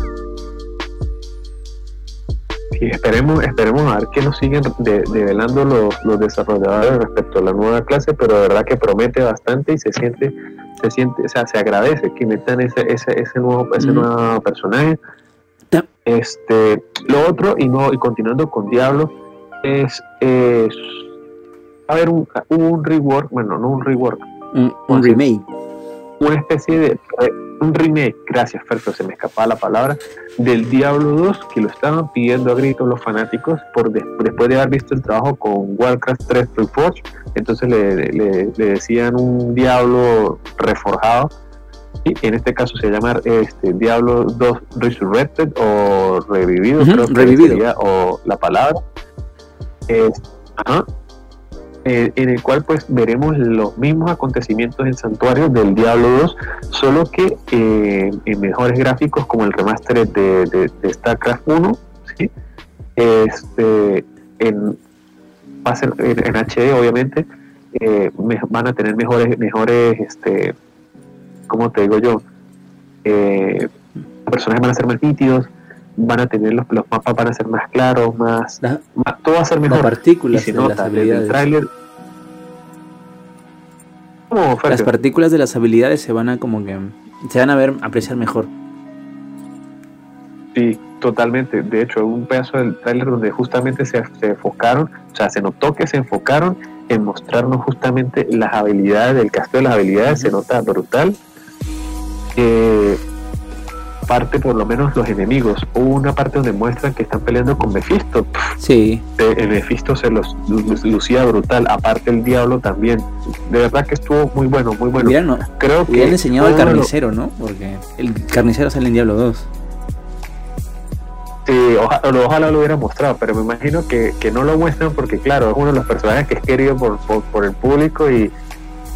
Sí, esperemos, esperemos a ver qué nos siguen develando los, desarrolladores respecto a la nueva clase, pero de verdad que promete bastante y se siente, se siente, o sea, se agradece que metan ese, ese, ese nuevo, ese nuevo personaje este, lo otro, y no, y continuando con Diablo, es, es a ver un, un rework, bueno, no un rework, un, remake. Una especie de un remake, gracias Ferto, se me escapaba la palabra, del Diablo 2 que lo estaban pidiendo a gritos los fanáticos por después de haber visto el trabajo con Warcraft 3 Reforged, entonces le, le decían un Diablo reforjado en este caso se llama este, Diablo 2 Resurrected o Revivido, creo que Sería, o la palabra. Eh, en el cual pues veremos los mismos acontecimientos en Santuario del Diablo 2, solo que eh, en mejores gráficos como el remaster de, StarCraft 1, este, en, en, HD obviamente, eh, van a tener mejores, mejores este, como te digo yo, personajes van a ser más nítidos, van a tener los, mapas van a ser más claros, más, todo va a ser mejor. Las partículas de las habilidades. las partículas de las habilidades se van a como que se van a ver apreciar mejor. Sí, totalmente. De hecho, un pedazo del trailer donde justamente se, se enfocaron, o sea, se notó que se enfocaron en mostrarnos justamente las habilidades del castillo de las habilidades, se nota brutal parte por lo menos los enemigos. Hubo una parte donde muestran que están peleando con Mephisto. Sí. El Mephisto se los lucía brutal. Aparte el diablo también. De verdad que estuvo muy bueno, muy bueno. no, Creo que han enseñado al carnicero, ¿no? Porque el carnicero sale en Diablo 2. Sí, ojalá lo hubiera mostrado, pero me imagino que, no lo muestran porque, claro, es uno de los personajes que es querido por, por el público y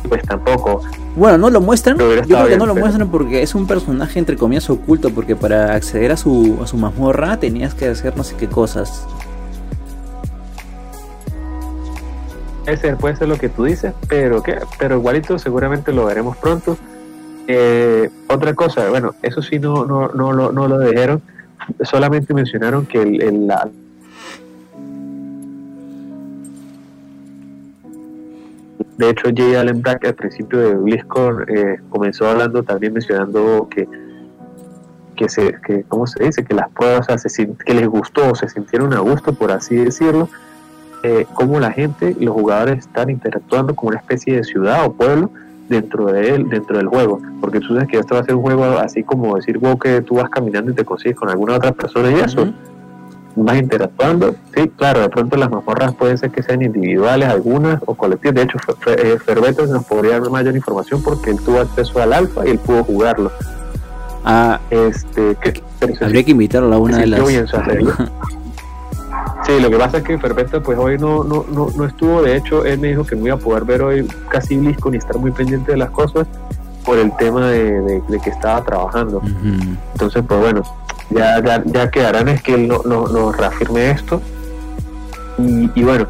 pues tampoco. Bueno, no lo muestran. Yo creo que no lo muestran porque es un personaje entre comillas oculto, porque para acceder a su, a su mazmorra tenías que hacer no sé qué cosas. Puede ser, puede ser lo que tú dices, pero ¿qué? pero igualito seguramente lo veremos pronto. Eh, otra cosa, bueno, eso sí no, no, no, lo, no lo dijeron, solamente mencionaron que el, la, De hecho, Jay Allen Black al principio de BlizzCon eh, comenzó hablando también mencionando que que se que cómo se dice que las pruebas que les gustó se sintieron a gusto por así decirlo eh, cómo la gente los jugadores están interactuando como una especie de ciudad o pueblo dentro de él dentro del juego. Porque tú sabes que esto va a ser un juego así como decir wow que tú vas caminando y te consigues con alguna otra persona y eso más interactuando. Sí, claro, de pronto las mazmorras pueden ser que sean individuales algunas o colectivas. De hecho, eh, Ferbeto nos podría dar mayor información porque él tuvo acceso al alfa y él pudo jugarlo. Ah, este, habría que invitarlo a una de las. sí, lo que pasa es que Ferbeto pues hoy no, no, no, no estuvo. De hecho, él me dijo que me iba a poder ver hoy casi listo ni estar muy pendiente de las cosas por el tema de, que estaba trabajando. Entonces, pues bueno, ya, ya, ya quedarán es que él nos no, reafirme esto. Y, bueno,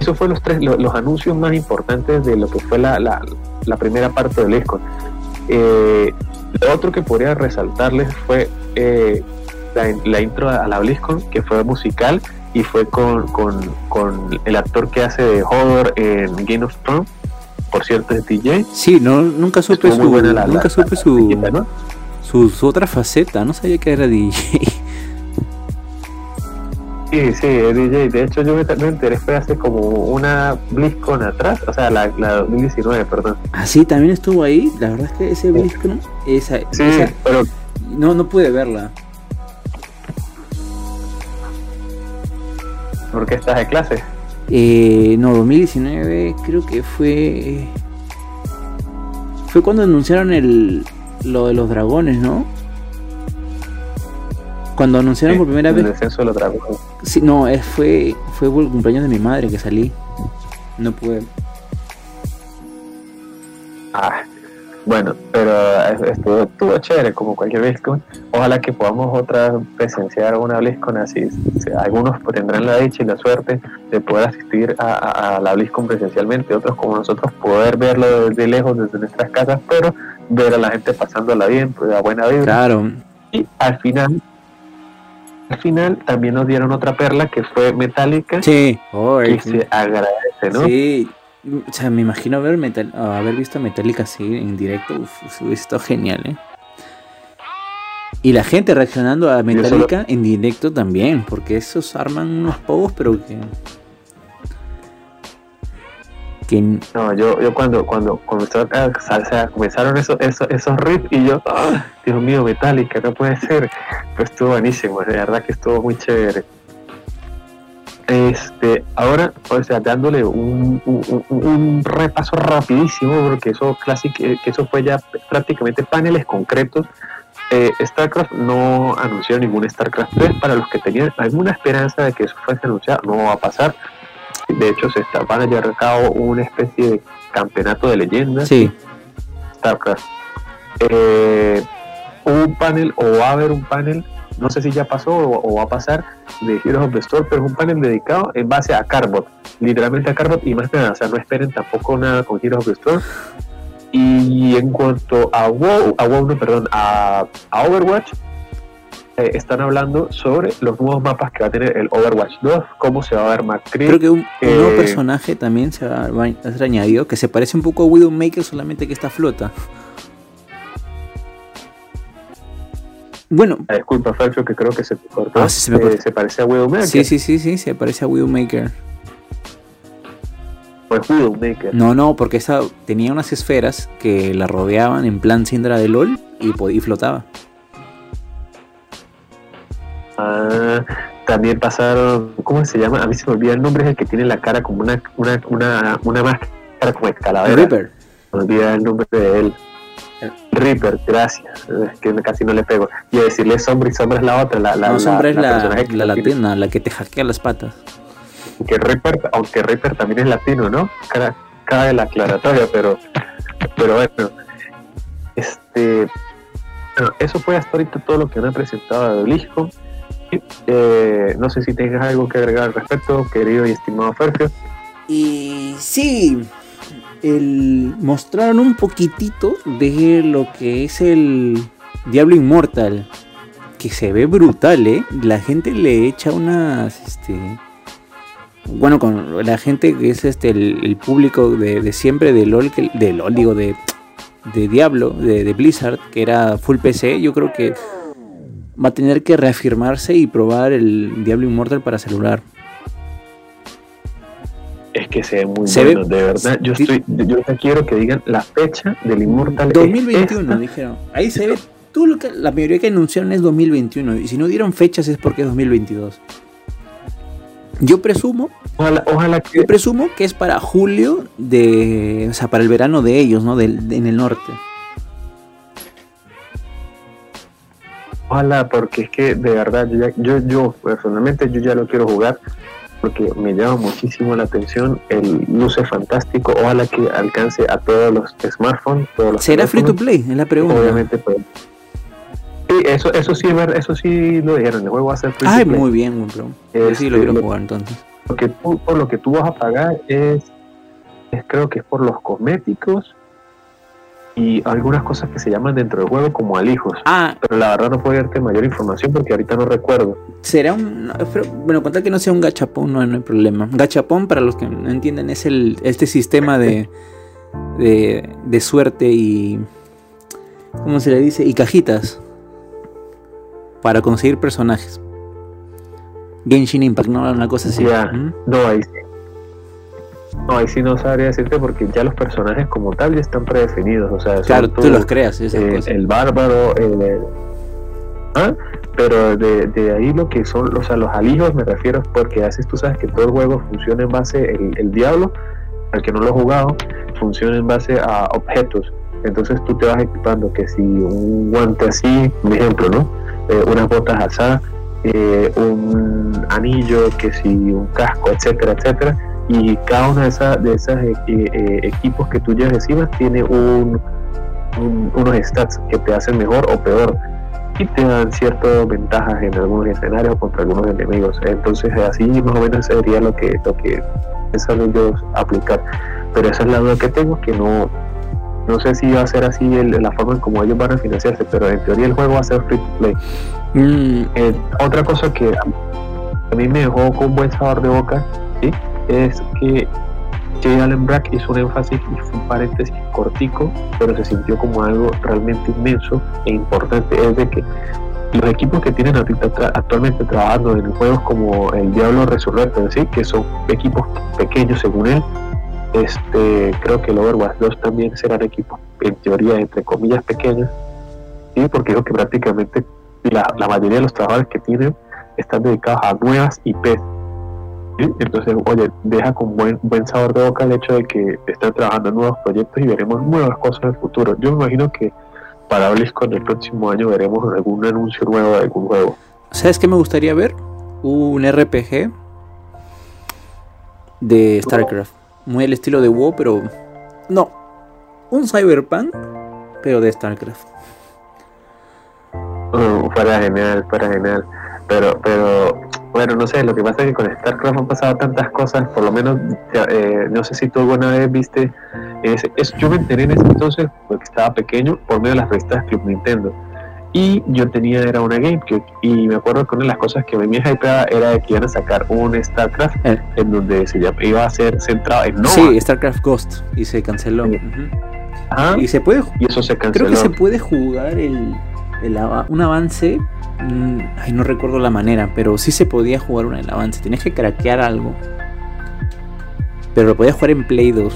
eso fue los tres los, anuncios más importantes de lo que fue la, la, primera parte del ESCON. Eh, lo otro que podría resaltarles fue eh, la, intro a la BlizzCon, que fue musical y fue con, con, el actor que hace de Hodor en Game of Thrones. Por cierto, es DJ. Sí, no, nunca supe su, nunca supe su, su, otra faceta, no sabía que era DJ. Sí, sí, es DJ. De hecho, yo me, enteré fue hace como una BlizzCon atrás, o sea, la, la 2019, perdón. Ah, sí, también estuvo ahí. La verdad es que ese BlizzCon, esa, sí, pero no, no pude verla. ¿Por qué estás de clase? Eh, no, 2019 creo que fue. Fue cuando anunciaron el, lo de los dragones, ¿no? Cuando anunciaron por primera vez. El descenso de los dragones. Sí, no, fue, fue el cumpleaños de mi madre que salí. No pude. Ah, bueno, pero estuvo, estuvo chévere como cualquier BlizzCon. Ojalá que podamos otra presenciar una BlizzCon así. algunos tendrán la dicha y la suerte de poder asistir a, la BlizzCon presencialmente, otros como nosotros poder verlo desde lejos, desde nuestras casas, pero ver a la gente pasándola bien, pues a buena vida. Claro. Y al final, al final también nos dieron otra perla que fue Metallica. Sí, que se agradece, ¿no? Sí, o sea, me imagino haber, metal, haber visto Metallica así en directo. Uf, hubiese genial, ¿eh? Y la gente reaccionando a Metallica en directo también, porque esos arman unos pocos, pero que. No, yo, yo cuando, cuando comenzó a, comenzaron esos, esos, esos riffs y yo, ¡ah! Dios mío, Metallica, no puede ser. Pues estuvo buenísimo, de verdad que estuvo muy chévere. Este, ahora, o sea, dándole un, un, repaso rapidísimo, porque eso, clásico, eh, que eso fue ya prácticamente paneles concretos. Eh, StarCraft no anunció ningún StarCraft 3 para los que tenían alguna esperanza de que eso fuese anunciado, no va a pasar. De hecho, se está, van a llevar a cabo una especie de campeonato de leyendas. Sí. StarCraft. Eh, un panel o va a haber un panel no sé si ya pasó o, va a pasar, de Heroes of the Storm, pero es un panel dedicado en base a Carbot, literalmente a Carbot y más nada, o sea, no esperen tampoco nada con Heroes of the Storm. Y en cuanto a WoW, a WoW no, perdón, a, Overwatch, eh, están hablando sobre los nuevos mapas que va a tener el Overwatch 2, cómo se va a ver McCree. Creo que un, nuevo eh, personaje también se va, a ser añadido, que se parece un poco a Widowmaker, solamente que está flota. Bueno. Ah, disculpa, Falso, que creo que se cortó. Ah, eh, se, parece a Widowmaker. Sí, sí, sí, sí, se parece a Widowmaker. Pues Widowmaker. No, no, porque esa tenía unas esferas que la rodeaban en plan Sindra de LOL y, y flotaba. Ah, también pasaron, ¿cómo se llama? A mí se me olvida el nombre, es el que tiene la cara como una, una, una, una máscara como escaladera. Reaper. Me olvida el nombre de él. Reaper, gracias. Es que casi no le pego. Y decirle Sombra y Sombra es la otra. La, la, no, Sombra es la, la, latina, la que te hackea las patas. Aunque Reaper, aunque Reaper también es latino, ¿no? Cada, de la aclaratoria, pero, pero bueno. Este, bueno, eso fue hasta ahorita todo lo que me ha presentado de Eh, no sé si tengas algo que agregar al respecto, querido y estimado Fergio. Y sí, el, mostraron un poquitito de lo que es el Diablo Inmortal. Que se ve brutal, ¿eh? La gente le echa unas... Este, bueno, con la gente que es este el, público de, siempre de LOL, de, de Diablo, de, de Blizzard, que era full PC, yo creo que va a tener que reafirmarse y probar el Diablo Immortal para celular es que se ve muy bueno, de verdad. Yo estoy, yo quiero que digan la fecha del Immortal. 2021, dijeron. Ahí se ve, tú lo que, la mayoría que anunciaron es 2021. Y si no dieron fechas es porque es 2022. Yo presumo, ojalá, que... yo presumo que es para julio de, o sea, para el verano de ellos, ¿no? en el norte. Ojalá, porque es que de verdad, yo, yo, yo personalmente yo ya lo quiero jugar porque me llama muchísimo la atención, el luce fantástico, ojalá que alcance a todos los smartphones. Todos los ¿Será free to play? Es la pregunta. Obviamente, pues. Sí, eso, eso sí, eso sí lo dijeron, el juego va a ser free to play. muy bien, bro. sí lo quiero este, jugar entonces. Lo que por lo que tú vas a pagar es, es creo que es por los cosméticos y algunas cosas que se llaman dentro del juego como alijos. Ah. Pero la verdad no puedo darte mayor información porque ahorita no recuerdo. Será un... Bueno, contar que no sea un gachapón no, hay problema. Gachapón, para los que no entienden, es el este sistema de, de, suerte y, ¿cómo se le dice? Y cajitas para conseguir personajes. Genshin Impact, ¿no? Una cosa así. No, ahí sí. No, ahí sí no sabría decirte porque ya los personajes como tal ya están predefinidos. O sea, claro, tú los creas. Eh, el bárbaro, el, ¿ah? pero de, de, ahí lo que son, o sea, los alijos me refiero porque haces, tú sabes que todo el juego funciona en base, el, el diablo, al que no lo he jugado, funciona en base a objetos. Entonces tú te vas equipando que si un guante así, un ejemplo, ¿no? Eh, unas botas alzadas, eh, un anillo, que si un casco, etcétera, etcétera. Y cada uno de esos de esas, eh, equipos que tú llevas encima tiene un, unos stats que te hacen mejor o peor y te dan ciertas ventajas en algunos escenarios contra algunos enemigos. Entonces así más o menos sería lo que, lo que piensan ellos aplicar. Pero esa es la duda que tengo, que no, no sé si va a ser así la forma en como ellos van a financiarse, pero en teoría el juego va a ser free to play. Mm. Eh, otra cosa que a mí me dejó con buen sabor de boca ¿sí? Es que J. Allen Brack hizo un énfasis y fue un paréntesis cortico, pero se sintió como algo realmente inmenso e importante. Es de que los equipos que tienen actualmente trabajando en juegos como el Diablo Resurrecto, ¿sí? que son equipos pequeños según él, este, creo que el Overwatch 2 también serán equipos, en teoría, entre comillas, pequeños, ¿sí? porque digo que prácticamente la, mayoría de los trabajadores que tienen están dedicados a nuevas IPs. Entonces, oye, deja con buen, buen sabor de boca el hecho de que están trabajando en nuevos proyectos y veremos nuevas cosas en el futuro. Yo me imagino que para BlizzCon el próximo año veremos algún anuncio nuevo de algún juego. ¿Sabes qué me gustaría ver? Un RPG de StarCraft muy al estilo de WoW, pero no, un Cyberpunk, pero de StarCraft. Uh, fuera genial, fuera genial. Pero, pero, bueno, no sé, lo que pasa es que con StarCraft han pasado tantas cosas, por lo menos, eh, no sé si tú alguna vez viste, es, yo me enteré en ese entonces, porque estaba pequeño, por medio de las revistas Club Nintendo y yo tenía era una GameCube y me acuerdo que una de las cosas que me hypeaba era que iban a sacar un StarCraft eh. en donde se iba a ser centrado en Nova. Sí, StarCraft Ghost y se canceló. Y se puede y eso se canceló. Creo que se puede jugar el, un avance ay, no recuerdo la manera, pero sí se podía jugar un el avance. Tenías que craquear algo. Pero lo podías jugar en Play 2.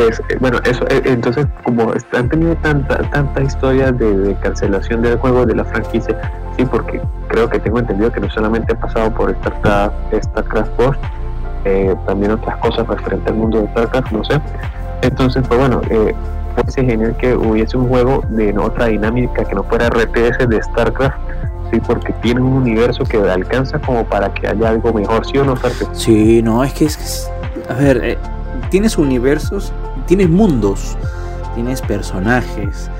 pues eh, bueno, eso eh, entonces como han tenido tanta tanta historia de, cancelación del juego de la franquicia, sí, porque creo que tengo entendido que no solamente ha pasado por StarCraft, StarCraft Post, eh, también otras cosas referente al mundo de StarCraft, no sé. Entonces, pues bueno, eh, ser genial que hubiese un juego de otra dinámica que no fuera RTS de StarCraft, sí, porque tiene un universo que alcanza como para que haya algo mejor, ¿sí o no, Sí, no, es que es, a ver, tienes universos, tienes mundos, tienes personajes.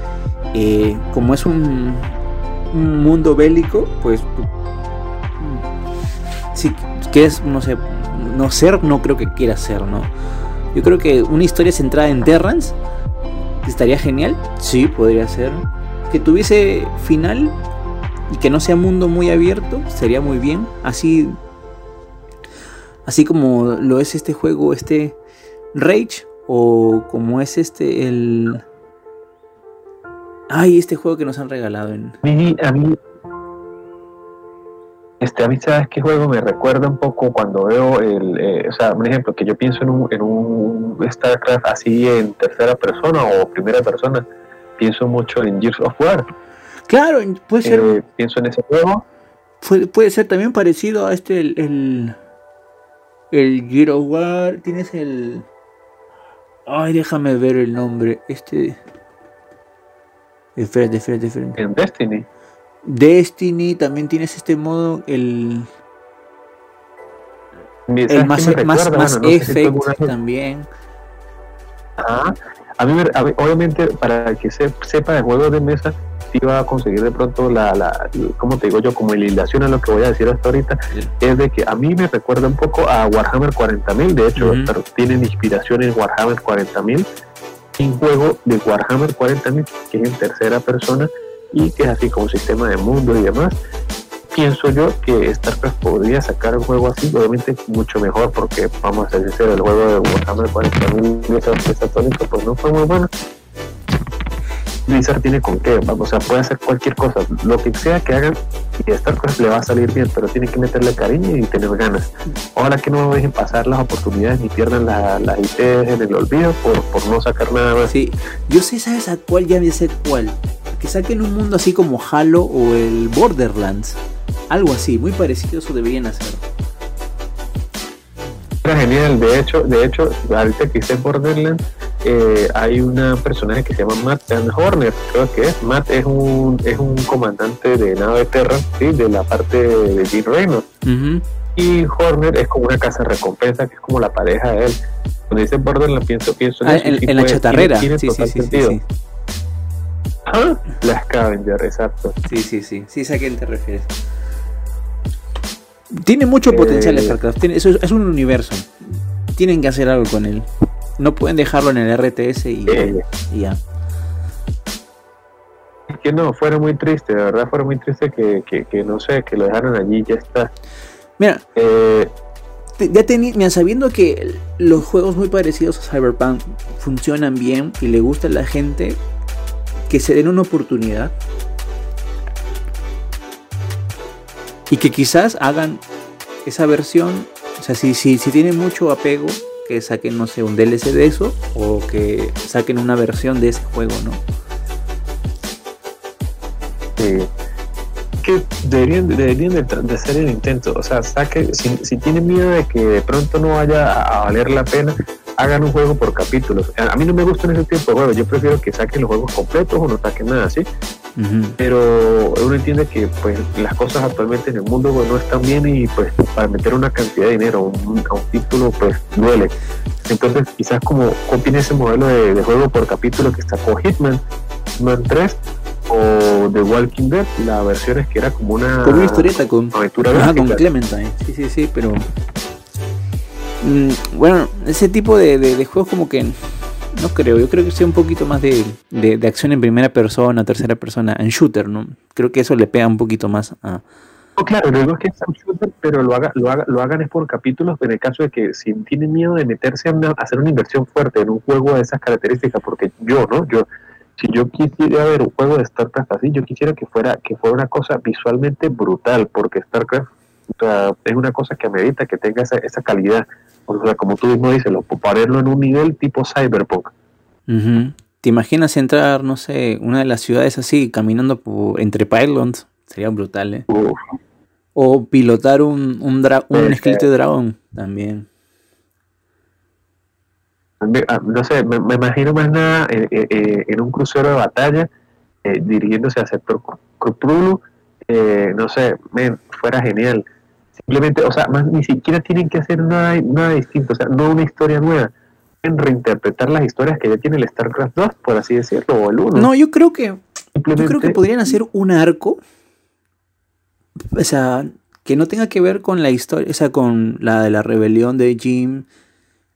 Eh, como es un, mundo bélico, pues si es no sé, no ser, no creo que quiera ser, ¿no? Yo creo que una historia centrada en Terrans estaría genial, sí, podría ser. Que tuviese final y que no sea mundo muy abierto, sería muy bien. Así, así como lo es este juego, este Rage o como es este el ay este juego que nos han regalado en este a mí sabes qué juego me recuerda un poco cuando veo el eh, o sea un ejemplo que yo pienso en un, en un Starcraft así en tercera persona o primera persona pienso mucho en Gears of War claro puede ser eh, pienso en ese juego puede, puede ser también parecido a este el, el el Gears of War tienes el Ay, déjame ver el nombre. Este. Espérate, espérate, espérate. En Destiny. Destiny también tienes este modo, el. El más, más, más Effect también. Ah, a mí, obviamente, para que se, sepa de juegos de mesa, va a conseguir de pronto la, la, como te digo yo, como hilación a lo que voy a decir hasta ahorita, es de que a mí me recuerda un poco a Warhammer 40.000, de hecho, pero tienen inspiración en Warhammer 40.000, un juego de Warhammer 40.000 que es en tercera persona y que es así como sistema de mundo y demás, pienso yo que StarCraft podría sacar un juego así, obviamente mucho mejor, porque vamos a decir, el juego de Warhammer 40.000 pues no fue muy bueno. Blizzard tiene con qué, o sea, puede hacer cualquier cosa, lo que sea que hagan, y StarCraft le va a salir bien, pero tiene que meterle cariño y tener ganas. Ojalá que no dejen pasar las oportunidades ni pierdan las la ITs en el olvido por, por no sacar nada más. Sí, yo sé, ¿sabes a cuál? Ya sé cuál. Que saquen un mundo así como Halo o el Borderlands. Algo así, muy parecido eso deberían hacer. Genial, de hecho, de hecho, ahorita que hice Borderlands, eh, hay una personaje que se llama Matt Horner, creo que es. Matt es un, es un comandante de nave Terra, ¿sí? de la parte de Jim Reynolds. Y Horner es como una casa recompensa, que es como la pareja de él. Cuando dice Borderlands, pienso, pienso en, ah, en, la chatarrera. sí, sí, sí, sí, ¿Ah? La Scavenger, exacto. Sí, sí, sí. Sí, sé a quién te refieres. Tiene mucho potencial eh, StarCraft. Tiene, eso es un universo. Tienen que hacer algo con él. No pueden dejarlo en el RTS y, eh, ya. que no, fuera muy triste, de verdad, fuera muy triste que, que, no sé, que lo dejaron allí ya está. Mira, eh, ya tenía, sabiendo que los juegos muy parecidos a Cyberpunk funcionan bien y le gusta a la gente, que se den una oportunidad y que quizás hagan esa versión, o sea, si, si, si tienen mucho apego, que saquen, no sé, un DLC de eso o que saquen una versión de ese juego, ¿no? Sí. Que deberían, deberían de, hacer el intento, o sea, saque, si, tienen miedo de que de pronto no vaya a valer la pena, hagan un juego por capítulos. A mí no me gustan ese tipo de yo prefiero que saquen los juegos completos o no saquen nada Pero uno entiende que pues las cosas actualmente en el mundo pues, no están bien y pues para meter una cantidad de dinero a un, título pues duele. Entonces quizás como copien ese modelo de, juego por capítulo que está con Hitman, Hitman 3 o The Walking Dead, la versión es que era como una, con una historieta con, aventura con Clementine. Sí, sí, sí, pero Mm, bueno, ese tipo de, juegos como que no creo, yo creo que sea un poquito más de, acción en primera persona, tercera persona, en shooter, ¿no? Creo que eso le pega un poquito más a... No, claro, luego es que es un shooter, pero lo, haga, lo, haga, lo hagan es por capítulos, en el caso de que si tienen miedo de meterse a, hacer una inversión fuerte en un juego de esas características, porque yo, ¿no? Yo, si yo quisiera ver un juego de StarCraft así, yo quisiera que fuera, que fuera una cosa visualmente brutal, porque StarCraft es una cosa que amerita que tenga esa, esa calidad o sea, como tú mismo dices, lo, ponerlo en un nivel tipo cyberpunk. ¿Te imaginas entrar, no sé, una de las ciudades así, caminando por, entre pylons? Sería brutal, ¿eh? O pilotar un, un, un esqueleto de dragón también. Ah, no sé, me, imagino más nada eh, eh, eh, en un crucero de batalla dirigiéndose al sector Cthulhu, no sé, fuera genial Simplemente, o sea, más, ni siquiera tienen que hacer nada, nada distinto, o sea, no una historia nueva. Pueden reinterpretar las historias que ya tiene el StarCraft 2, por así decirlo, o el 1. No, yo creo que. Yo creo que podrían hacer un arco. O sea, que no tenga que ver con la historia, o sea, con la de la rebelión de Jim,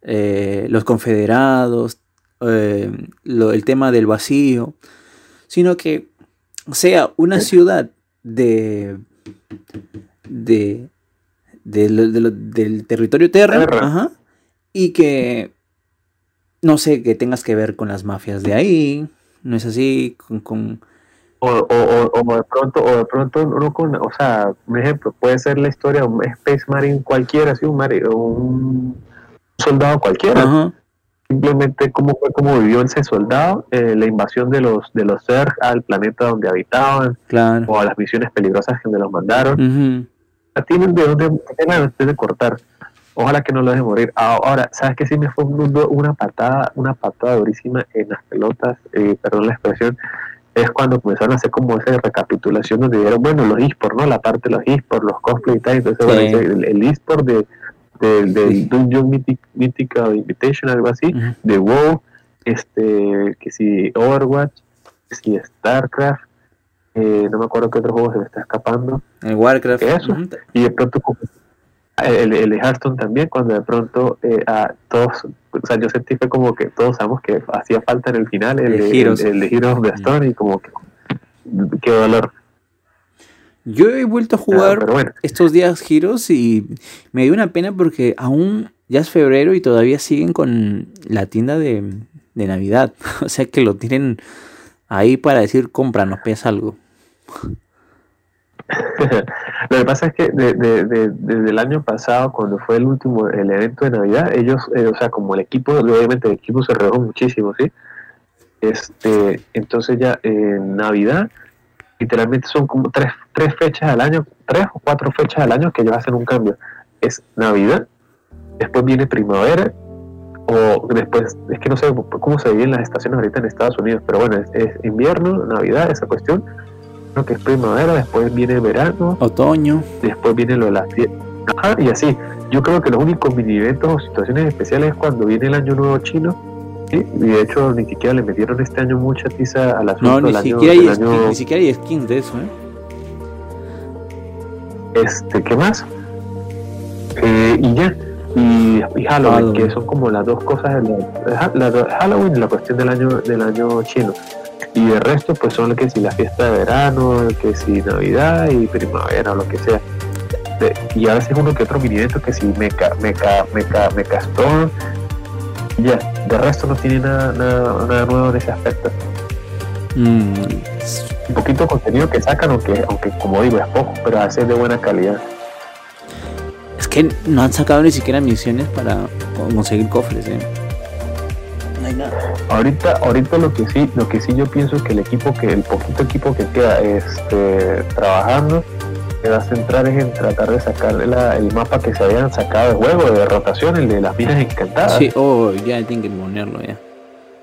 eh, los confederados, eh, el tema del vacío, sino que sea una ciudad de, de del territorio Terra, y que, no sé, que tengas que ver con las mafias de ahí, no es así, con... O, o, de pronto, o de pronto no con, o sea, un ejemplo, puede ser la historia de un Space Marine cualquiera, así, un, un soldado cualquiera. Simplemente cómo fue como vivió ese soldado, eh, la invasión de los de los Zerg al planeta donde habitaban, o a las misiones peligrosas que me los mandaron tienen de dónde de cortar. Ojalá que no lo deje morir. Ahora, ¿sabes qué? Sí me fue una patada, una patada durísima en las pelotas, eh, perdón la expresión, es cuando comenzaron a hacer como esa recapitulación donde dieron, bueno, los esports, ¿no? La parte de los esports, los cosplay y tal, entonces el, el esport de, del Dungeon Mythic, Mythical Invitation, algo así, de WoW, este, que si Overwatch, que si StarCraft, eh, no me acuerdo qué otro juego se me está escapando. El Warcraft. Eso. Y de pronto el, el de Hearthstone también, cuando de pronto eh, a todos, o sea, yo sentí fue como que todos sabemos que hacía falta en el final el, el, el, de Heroes of the Stone y como que qué dolor. Yo he vuelto a jugar estos días giros y me dio una pena porque aún ya es febrero y todavía siguen con la tienda de, Navidad. O sea que lo tienen ahí para decir cómpranos, pesa algo. Lo que pasa es que desde el año pasado, cuando fue el último, el evento de Navidad, ellos, eh, o sea, como el equipo, obviamente el equipo se redujo muchísimo, ¿sí? Este, entonces ya en Navidad, literalmente son como tres, tres fechas al año, tres o cuatro fechas al año que ellos hacen un cambio. Es Navidad, después viene primavera, o después, es que no sé cómo se en las estaciones ahorita en Estados Unidos, pero bueno, es, invierno, Navidad, esa cuestión, que es primavera, después viene verano, otoño, después viene lo de las Ajá, y así. Yo creo que los únicos mini eventos o situaciones especiales es cuando viene el año nuevo chino, y de hecho ni siquiera le metieron este año mucha tiza a la No, ni, siquiera hay ni siquiera hay skins de eso, ¿eh? Este, ¿qué más? Eh, y ya y, Halloween, que son como las dos cosas de la, Halloween y la cuestión del año del año chino y de resto pues son que si la fiesta de verano que si navidad y primavera o lo que sea y a veces uno que otro mini que si meca meca meca meca store ya de resto no tiene nada, nada, nuevo en ese aspecto mm. un poquito contenido que sacan aunque aunque como digo es poco pero a veces de buena calidad es que no han sacado ni siquiera misiones para conseguir cofres, ¿eh? Nada. Ahorita, ahorita lo que sí, lo que sí yo pienso es que el equipo que, el poquito equipo que queda este, trabajando, se va a centrar en tratar de sacar el mapa que se habían sacado de juego, de rotación, el de las minas encantadas. Sí, oh, ya tienen que ponerlo ya.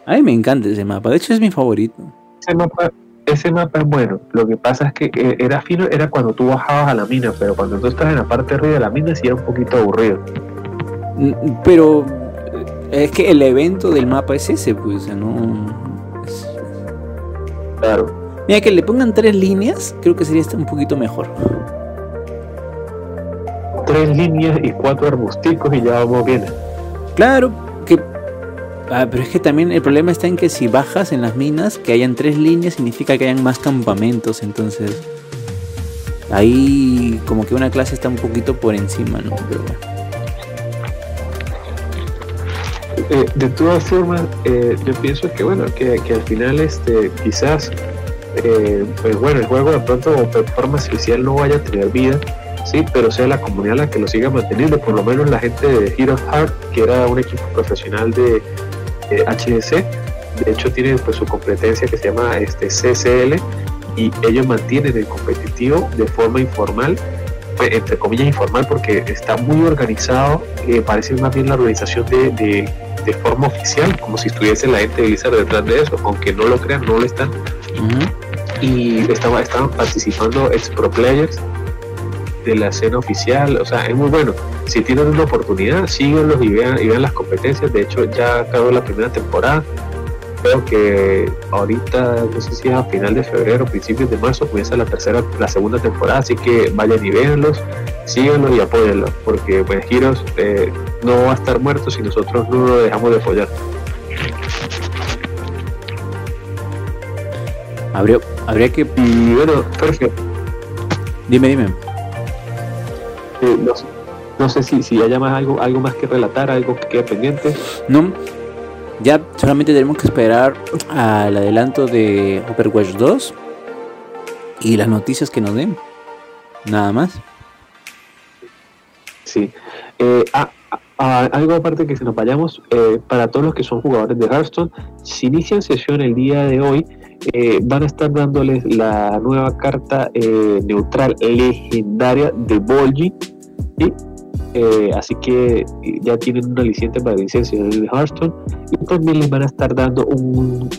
A mí me encanta ese mapa, de hecho es mi favorito. Ese mapa, ese mapa es bueno. Lo que pasa es que eh, era fino, era cuando tú bajabas a la mina, pero cuando tú estás en la parte de arriba de la mina sí era un poquito aburrido. Mm, pero es que el evento del mapa es ese, pues, no. Claro. Mira, que le pongan tres líneas, creo que sería un poquito mejor. Tres líneas y cuatro arbusticos y ya vamos bien. Claro, que Ah, pero es que también el problema está en que si bajas en las minas, que hayan tres líneas significa que hayan más campamentos, entonces ahí como que una clase está un poquito por encima, ¿no? Pero eh, de todas formas, eh, yo pienso que bueno, que, al final este quizás eh, pues bueno, el juego de pronto de forma especial no vaya a tener vida, sí, pero sea la comunidad la que lo siga manteniendo, por lo menos la gente de Heroes Heart, que era un equipo profesional de, HDC, de hecho tienen pues su competencia que se llama este CCL y ellos mantienen el competitivo de forma informal, pues, entre comillas informal porque está muy organizado, eh, parece más bien la organización de, forma oficial, como si estuviese la gente de Blizzard detrás de eso, aunque no lo crean, no lo están. Y estaban, estaban participando ex pro players de la escena oficial, o sea, es muy bueno. Si tienen una oportunidad, síganlos y vean, y vean las competencias. De hecho, ya acabó la primera temporada. Creo que ahorita, no sé si a final de febrero, principios de marzo, comienza la tercera, la segunda temporada, así que vayan y véanlos, síganlos y apóyenlos, porque pues Giros eh, no va a estar muerto si nosotros no lo dejamos de apoyar. Habría, habría que... Y bueno, Sergio. Dime, dime no, sé si, si haya más algo, algo más que relatar, algo que quede pendiente. No, ya solamente tenemos que esperar al adelanto de Overwatch 2 y las noticias que nos den. Nada más. Sí. Eh, ah, ah, algo aparte que se nos vayamos, eh, para todos los que son jugadores de Hearthstone, si inician sesión el día de hoy, eh, van a estar dándoles la nueva carta neutral legendaria de Volgi eh, así que ya tienen una licencia para licencia de Hearthstone y también les van a estar dando un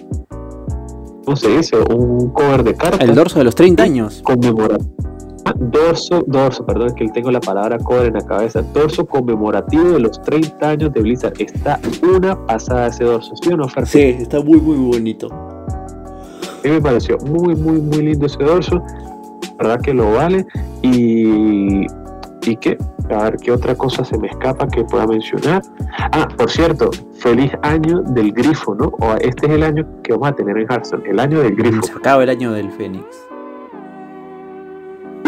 ¿cómo se dice? un cover de cartas. El dorso de los 30 años. Conmemorativo dorso, dorso, perdón, es que tengo la palabra cover en la cabeza, dorso conmemorativo de los 30 años de Blizzard. Está una pasada ese dorso, ¿sí o no, Sí, está muy, muy bonito. A mí me pareció muy, muy, muy lindo ese dorso. La verdad que lo vale. Y y que, a ver qué otra cosa se me escapa que pueda mencionar. Ah, por cierto, feliz año del grifo, ¿no? O este es el año que vamos a tener en Hearthstone, el año del grifo. Se acaba el año del Fénix.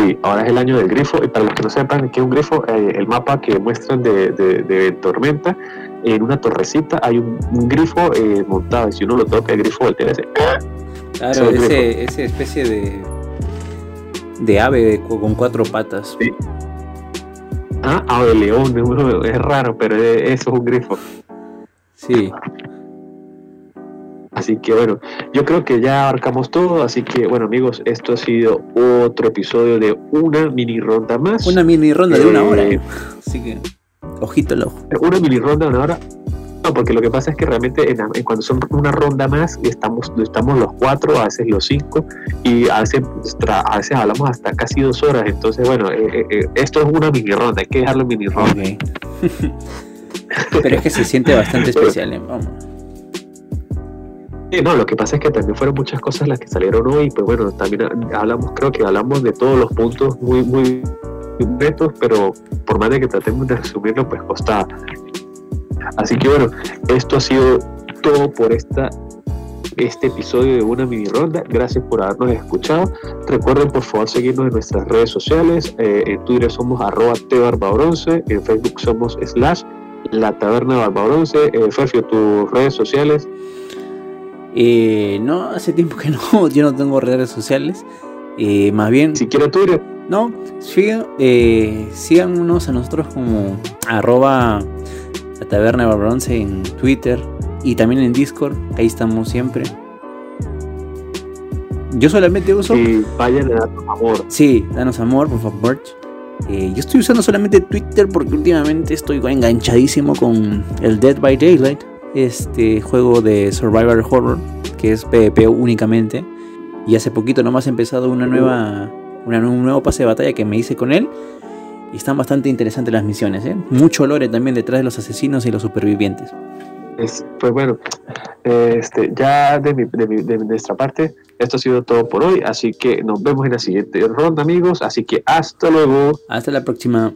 Sí, ahora es el año del grifo. Y para los que no sepan qué es un grifo, eh, el mapa que muestran de, de, Tormenta, en una torrecita hay un, grifo eh, montado. Y si uno lo toca, el grifo voltea ese. Claro, ese, ese especie de, de ave con cuatro patas. Sí. Ah, ave león, es raro, pero eso es un grifo. Sí. Así que bueno, yo creo que ya abarcamos todo, así que bueno amigos, esto ha sido otro episodio de una mini ronda más. Una mini ronda de una hora. Eh, así que, ojito el ojo. Una mini ronda de una hora. No, porque lo que pasa es que realmente en, cuando son una ronda más, estamos, estamos los cuatro, a veces los cinco, y a veces, a veces hablamos hasta casi dos horas. Entonces, bueno, eh, eh, esto es una mini ronda, hay que dejarlo mini ronda. Pero es que se siente bastante especial, vamos no, lo que pasa es que también fueron muchas cosas las que salieron hoy, pues bueno, también hablamos, creo que hablamos de todos los puntos muy, muy retos, pero por más de que tratemos de resumirlo, pues costaba. Así que bueno, esto ha sido todo por esta este episodio de una mini ronda. Gracias por habernos escuchado. Recuerden por favor seguirnos en nuestras redes sociales. Eh, en Twitter somos arroba tbarbabronce, en Facebook somos slash la taberna barbabronce. Eh, tus redes sociales. Eh, no, hace tiempo que no, yo no tengo redes sociales. Eh, más bien. Si quiero Twitter. No, sigan, eh, síganos a nosotros como arroba la taberna de bronce en Twitter y también en Discord. Ahí estamos siempre. Yo solamente uso. Sí, vayan a darnos amor. Sí, danos amor, por favor. Eh, yo estoy usando solamente Twitter porque últimamente estoy enganchadísimo con el Dead by Daylight este juego de Survivor Horror, que es PvP únicamente. Y hace poquito nomás he empezado una nueva, un nuevo pase de batalla que me hice con él. Y están bastante interesantes las misiones, ¿eh? Mucho lore también detrás de los asesinos y los supervivientes. pues bueno, este, ya de, de, nuestra parte, esto ha sido todo por hoy. Así que nos vemos en la siguiente ronda, amigos. Así que hasta luego. Hasta la próxima.